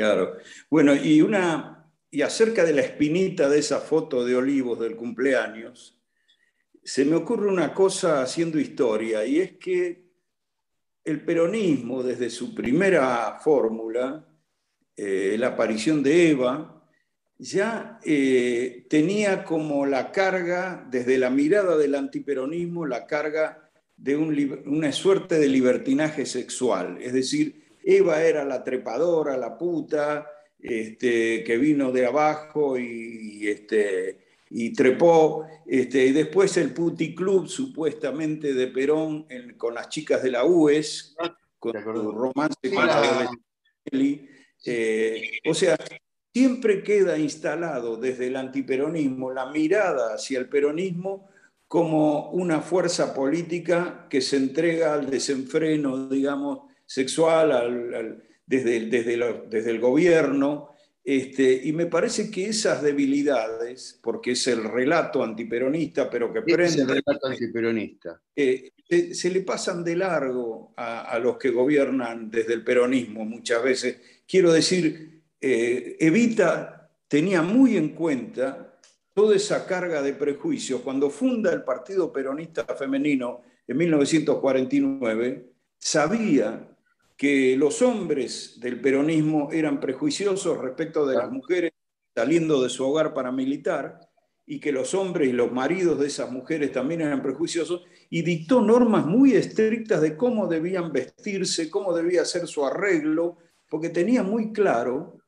Claro. Bueno, y, una, y acerca de la espinita de esa foto de Olivos del cumpleaños, se me ocurre una cosa haciendo historia, y es que el peronismo, desde su primera fórmula, eh, la aparición de Eva, ya eh, tenía como la carga, desde la mirada del antiperonismo, la carga de una suerte de libertinaje sexual. Es decir, Eva era la trepadora, la puta, este, que vino de abajo y, este, y trepó. Este, y después el puticlub, supuestamente de Perón, con las chicas de la UES, con su romance con la eh, o sea, siempre queda instalado desde el antiperonismo la mirada hacia el peronismo como una fuerza política que se entrega al desenfreno, digamos, sexual, desde, desde, desde, el gobierno. Este, y me parece que esas debilidades, porque es el relato antiperonista, pero que prende... Es el relato antiperonista. Eh, se, le pasan de largo a, a, los que gobiernan desde el peronismo muchas veces quiero decir, eh, Evita tenía muy en cuenta toda esa carga de prejuicios. Cuando funda el Partido Peronista Femenino en 1949, sabía que los hombres del peronismo eran prejuiciosos respecto de las mujeres saliendo de su hogar paramilitar y que los hombres y los maridos de esas mujeres también eran prejuiciosos y dictó normas muy estrictas de cómo debían vestirse, cómo debía ser su arreglo, porque tenía muy claro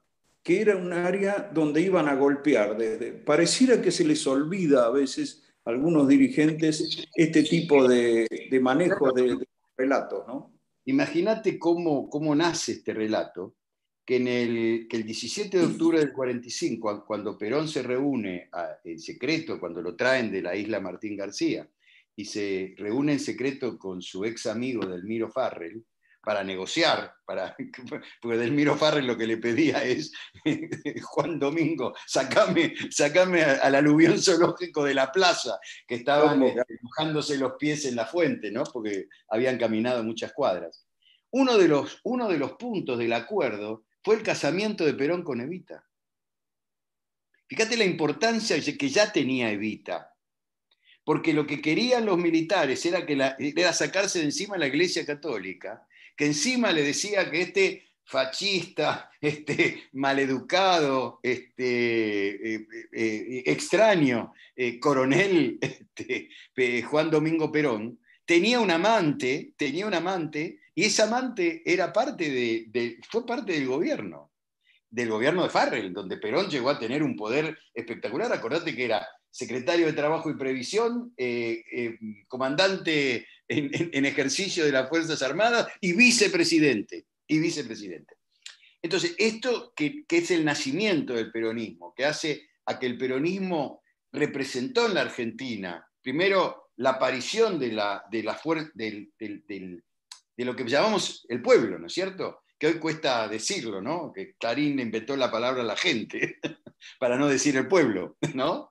que era un área donde iban a golpear. Desde, pareciera que se les olvida a veces a algunos dirigentes este tipo de, manejo de, relatos. ¿no? Imagínate cómo, cómo nace este relato, que, en el, que el 17 de octubre del 45, cuando Perón se reúne en secreto, cuando lo traen de la isla Martín García, y se reúne en secreto con su ex amigo Delmiro Farrell, para negociar, para, porque Delmiro Farrell lo que le pedía es, Juan Domingo, sacame, sacame al aluvión zoológico de la plaza, que estaban mojándose los pies en la fuente, ¿no? porque habían caminado muchas cuadras. Uno de, los, uno de los puntos del acuerdo fue el casamiento de Perón con Evita. Fíjate la importancia que ya tenía Evita, porque lo que querían los militares era, que era sacarse de encima la Iglesia Católica, que encima le decía que este fascista, este maleducado, este, eh, eh, extraño eh, coronel este, Juan Domingo Perón, tenía un amante, tenía un amante, y ese amante era parte de, fue parte del gobierno del gobierno de Farrell, donde Perón llegó a tener un poder espectacular. Acordate que era secretario de Trabajo y Previsión, eh, en, ejercicio de las Fuerzas Armadas y vicepresidente. Y vicepresidente. Entonces, esto que, es el nacimiento del peronismo, que hace a que el peronismo representó en la Argentina, primero, la aparición de, la, de, la de lo que llamamos el pueblo, ¿no es cierto? que hoy cuesta decirlo, ¿no? Que Clarín inventó la palabra la gente, para no decir el pueblo, ¿no?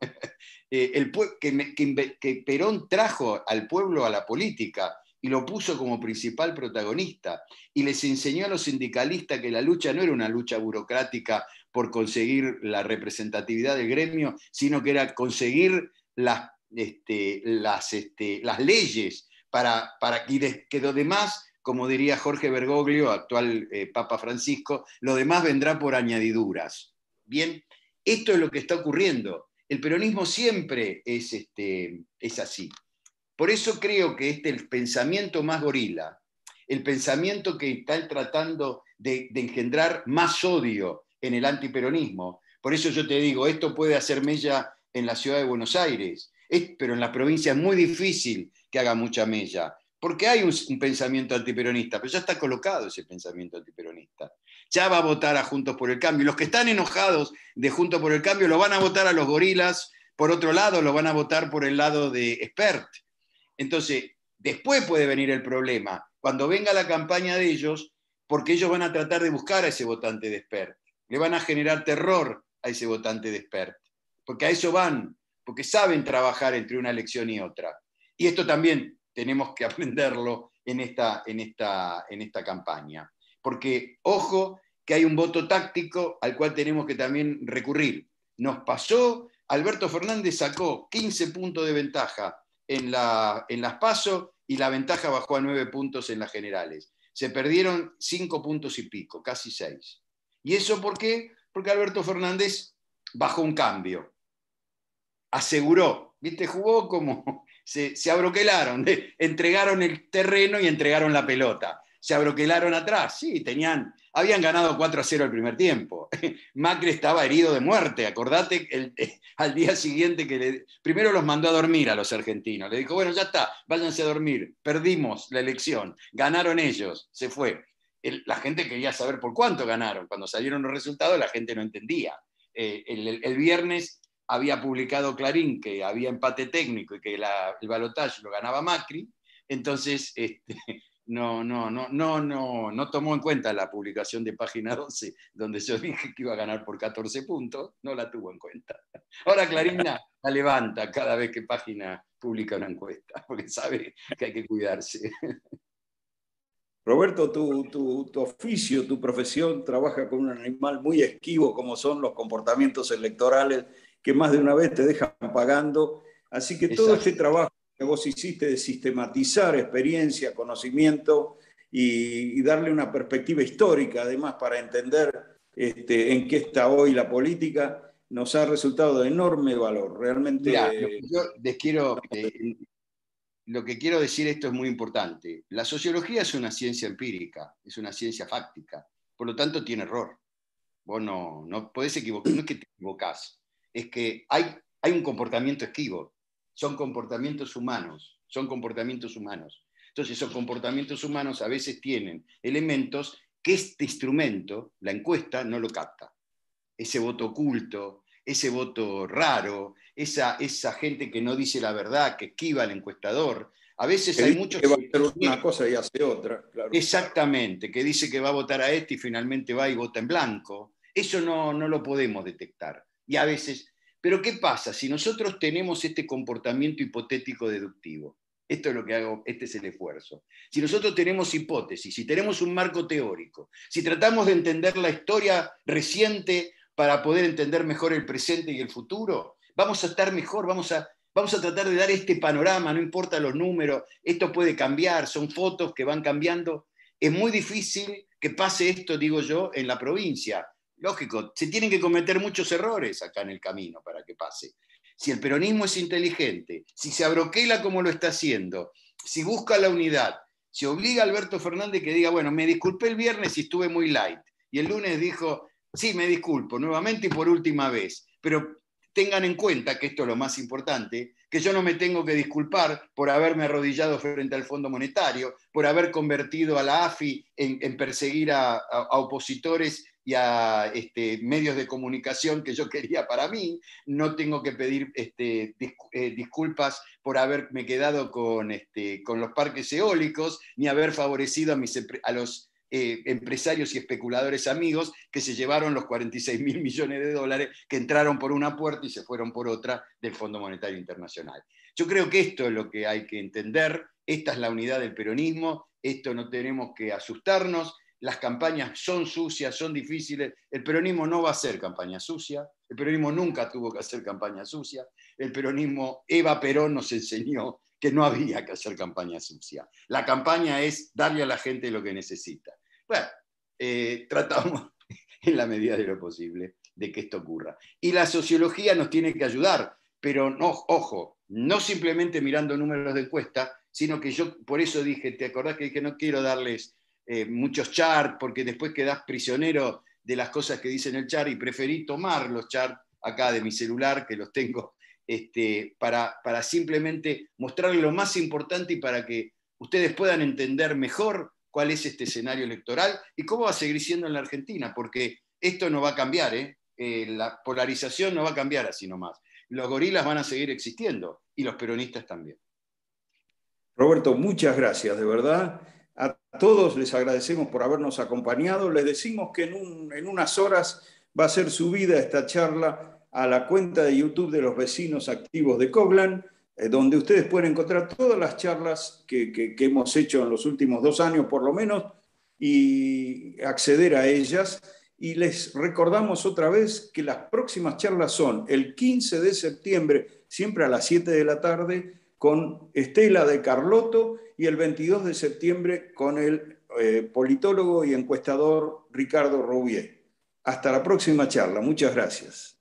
Eh, que, Perón trajo al pueblo a la política y lo puso como principal protagonista y les enseñó a los sindicalistas que la lucha no era una lucha burocrática por conseguir la representatividad del gremio, sino que era conseguir las, este, este, leyes para, para que lo demás como diría Jorge Bergoglio, actual eh, Papa Francisco, lo demás vendrá por añadiduras. Bien, esto es lo que está ocurriendo. El peronismo siempre es, este, es así. Por eso creo que este es el pensamiento más gorila, el pensamiento que está tratando de, engendrar más odio en el antiperonismo. Por eso yo te digo, esto puede hacer mella en la ciudad de Buenos Aires, pero en la provincia es muy difícil que haga mucha mella porque hay un, pensamiento antiperonista, pero ya está colocado ese pensamiento antiperonista. Ya va a votar a Juntos por el Cambio. Los que están enojados de Juntos por el Cambio lo van a votar a los gorilas, por otro lado lo van a votar por el lado de Expert. Entonces, después puede venir el problema, cuando venga la campaña de ellos, porque ellos van a tratar de buscar a ese votante de Expert. Le van a generar terror a ese votante de Expert, porque a eso van, porque saben trabajar entre una elección y otra. Y esto también tenemos que aprenderlo en esta, en esta, en esta campaña. Porque, ojo, que hay un voto táctico al cual tenemos que también recurrir. Nos pasó, Alberto Fernández sacó 15 puntos de ventaja en, la, en las PASO y la ventaja bajó a 9 puntos en las generales. Se perdieron 5 puntos y pico, casi 6. ¿Y eso por qué? Porque Alberto Fernández bajó un cambio. Aseguró, ¿viste? Jugó como, se, abroquelaron, entregaron el terreno y entregaron la pelota. Se abroquelaron atrás, sí, tenían, habían ganado 4 a 0 el primer tiempo. Macri estaba herido de muerte, acordate eh, al día siguiente que primero los mandó a dormir a los argentinos. Le dijo, bueno, ya está, váyanse a dormir, perdimos la elección, ganaron ellos, se fue. la gente quería saber por cuánto ganaron. Cuando salieron los resultados, la gente no entendía. Eh, el, viernes había publicado Clarín que había empate técnico y que el balotaje lo ganaba Macri, entonces este, no, no, no, no, no, no tomó en cuenta la publicación de página 12, donde yo dije que iba a ganar por 14 puntos, no la tuvo en cuenta. Ahora Clarín la, levanta cada vez que página publica una encuesta, porque sabe que hay que cuidarse. Roberto, tu, tu, tu, oficio, tu profesión trabaja con un animal muy esquivo como son los comportamientos electorales que más de una vez te dejan pagando. Así que todo este trabajo que vos hiciste de sistematizar experiencia, conocimiento y, darle una perspectiva histórica, además, para entender este, en qué está hoy la política, nos ha resultado de enorme valor. Realmente. yo les quiero. Eh, lo que quiero decir esto es muy importante. La sociología es una ciencia empírica, es una ciencia fáctica, por lo tanto tiene error. Vos no, no podés equivocar, no es que te equivocás, es que hay, hay un comportamiento esquivo, son comportamientos humanos, son comportamientos humanos. Entonces esos comportamientos humanos a veces tienen elementos que este instrumento, la encuesta, no lo capta. Ese voto oculto, ese voto raro, esa, esa gente que no dice la verdad, que esquiva al encuestador, A veces hay muchos... Que va a hacer una cosa y hace otra. Exactamente, que dice que va a votar a este y finalmente va y vota en blanco. Eso no, no lo podemos detectar. Y a veces... Pero ¿qué pasa si nosotros tenemos este comportamiento hipotético deductivo? Esto es lo que hago, este es el esfuerzo. Si nosotros tenemos hipótesis, si tenemos un marco teórico, si tratamos de entender la historia reciente para poder entender mejor el presente y el futuro, vamos a estar mejor, vamos a Vamos a tratar de dar este panorama, no importa los números, esto puede cambiar, son fotos que van cambiando. Es muy difícil que pase esto, digo yo, en la provincia. Lógico, se tienen que cometer muchos errores acá en el camino para que pase. Si el peronismo es inteligente, si se abroquela como lo está haciendo, si busca la unidad, si obliga a Alberto Fernández que diga, bueno, me disculpé el viernes y estuve muy light, y el lunes dijo, sí, me disculpo nuevamente y por última vez, pero tengan en cuenta que esto es lo más importante, que yo no me tengo que disculpar por haberme arrodillado frente al Fondo Monetario, por haber convertido a la AFI en, perseguir a, opositores y a este, medios de comunicación que yo quería para mí, no tengo que pedir este, eh, disculpas por haberme quedado con, este, con los parques eólicos, ni haber favorecido a, mis, a los eh, empresarios y especuladores amigos que se llevaron los 46 mil millones de dólares que entraron por una puerta y se fueron por otra del Fondo Monetario Internacional. Yo creo que esto es lo que hay que entender, esta es la unidad del peronismo, esto no tenemos que asustarnos, las campañas son sucias, son difíciles, el peronismo no va a hacer campaña sucia, el peronismo nunca tuvo que hacer campaña sucia, el peronismo, Eva Perón nos enseñó que no había que hacer campaña sucia. La campaña es darle a la gente lo que necesita. Bueno, eh, tratamos en la medida de lo posible de que esto ocurra. Y la sociología nos tiene que ayudar, pero no, ojo, no simplemente mirando números de encuesta, sino que yo por eso dije, ¿te acordás que dije no quiero darles eh, muchos charts porque después quedás prisionero de las cosas que dicen el chart y preferí tomar los charts acá de mi celular, que los tengo, este, para, para simplemente mostrarles lo más importante y para que ustedes puedan entender mejor cuál es este escenario electoral y cómo va a seguir siendo en la Argentina, porque esto no va a cambiar, ¿eh? Eh, la polarización no va a cambiar así nomás. Los gorilas van a seguir existiendo y los peronistas también. Roberto, muchas gracias, de verdad. A todos les agradecemos por habernos acompañado. Les decimos que en, en unas horas va a ser subida esta charla a la cuenta de YouTube de los vecinos activos de Coglan eh, donde ustedes pueden encontrar todas las charlas que, hemos hecho en los últimos dos años por lo menos y acceder a ellas. Y les recordamos otra vez que las próximas charlas son el 15 de septiembre, siempre a las 7 de la tarde, con Estela de Carlotto y el 22 de septiembre con el eh, politólogo y encuestador Ricardo Roubier. Hasta la próxima charla. Muchas gracias.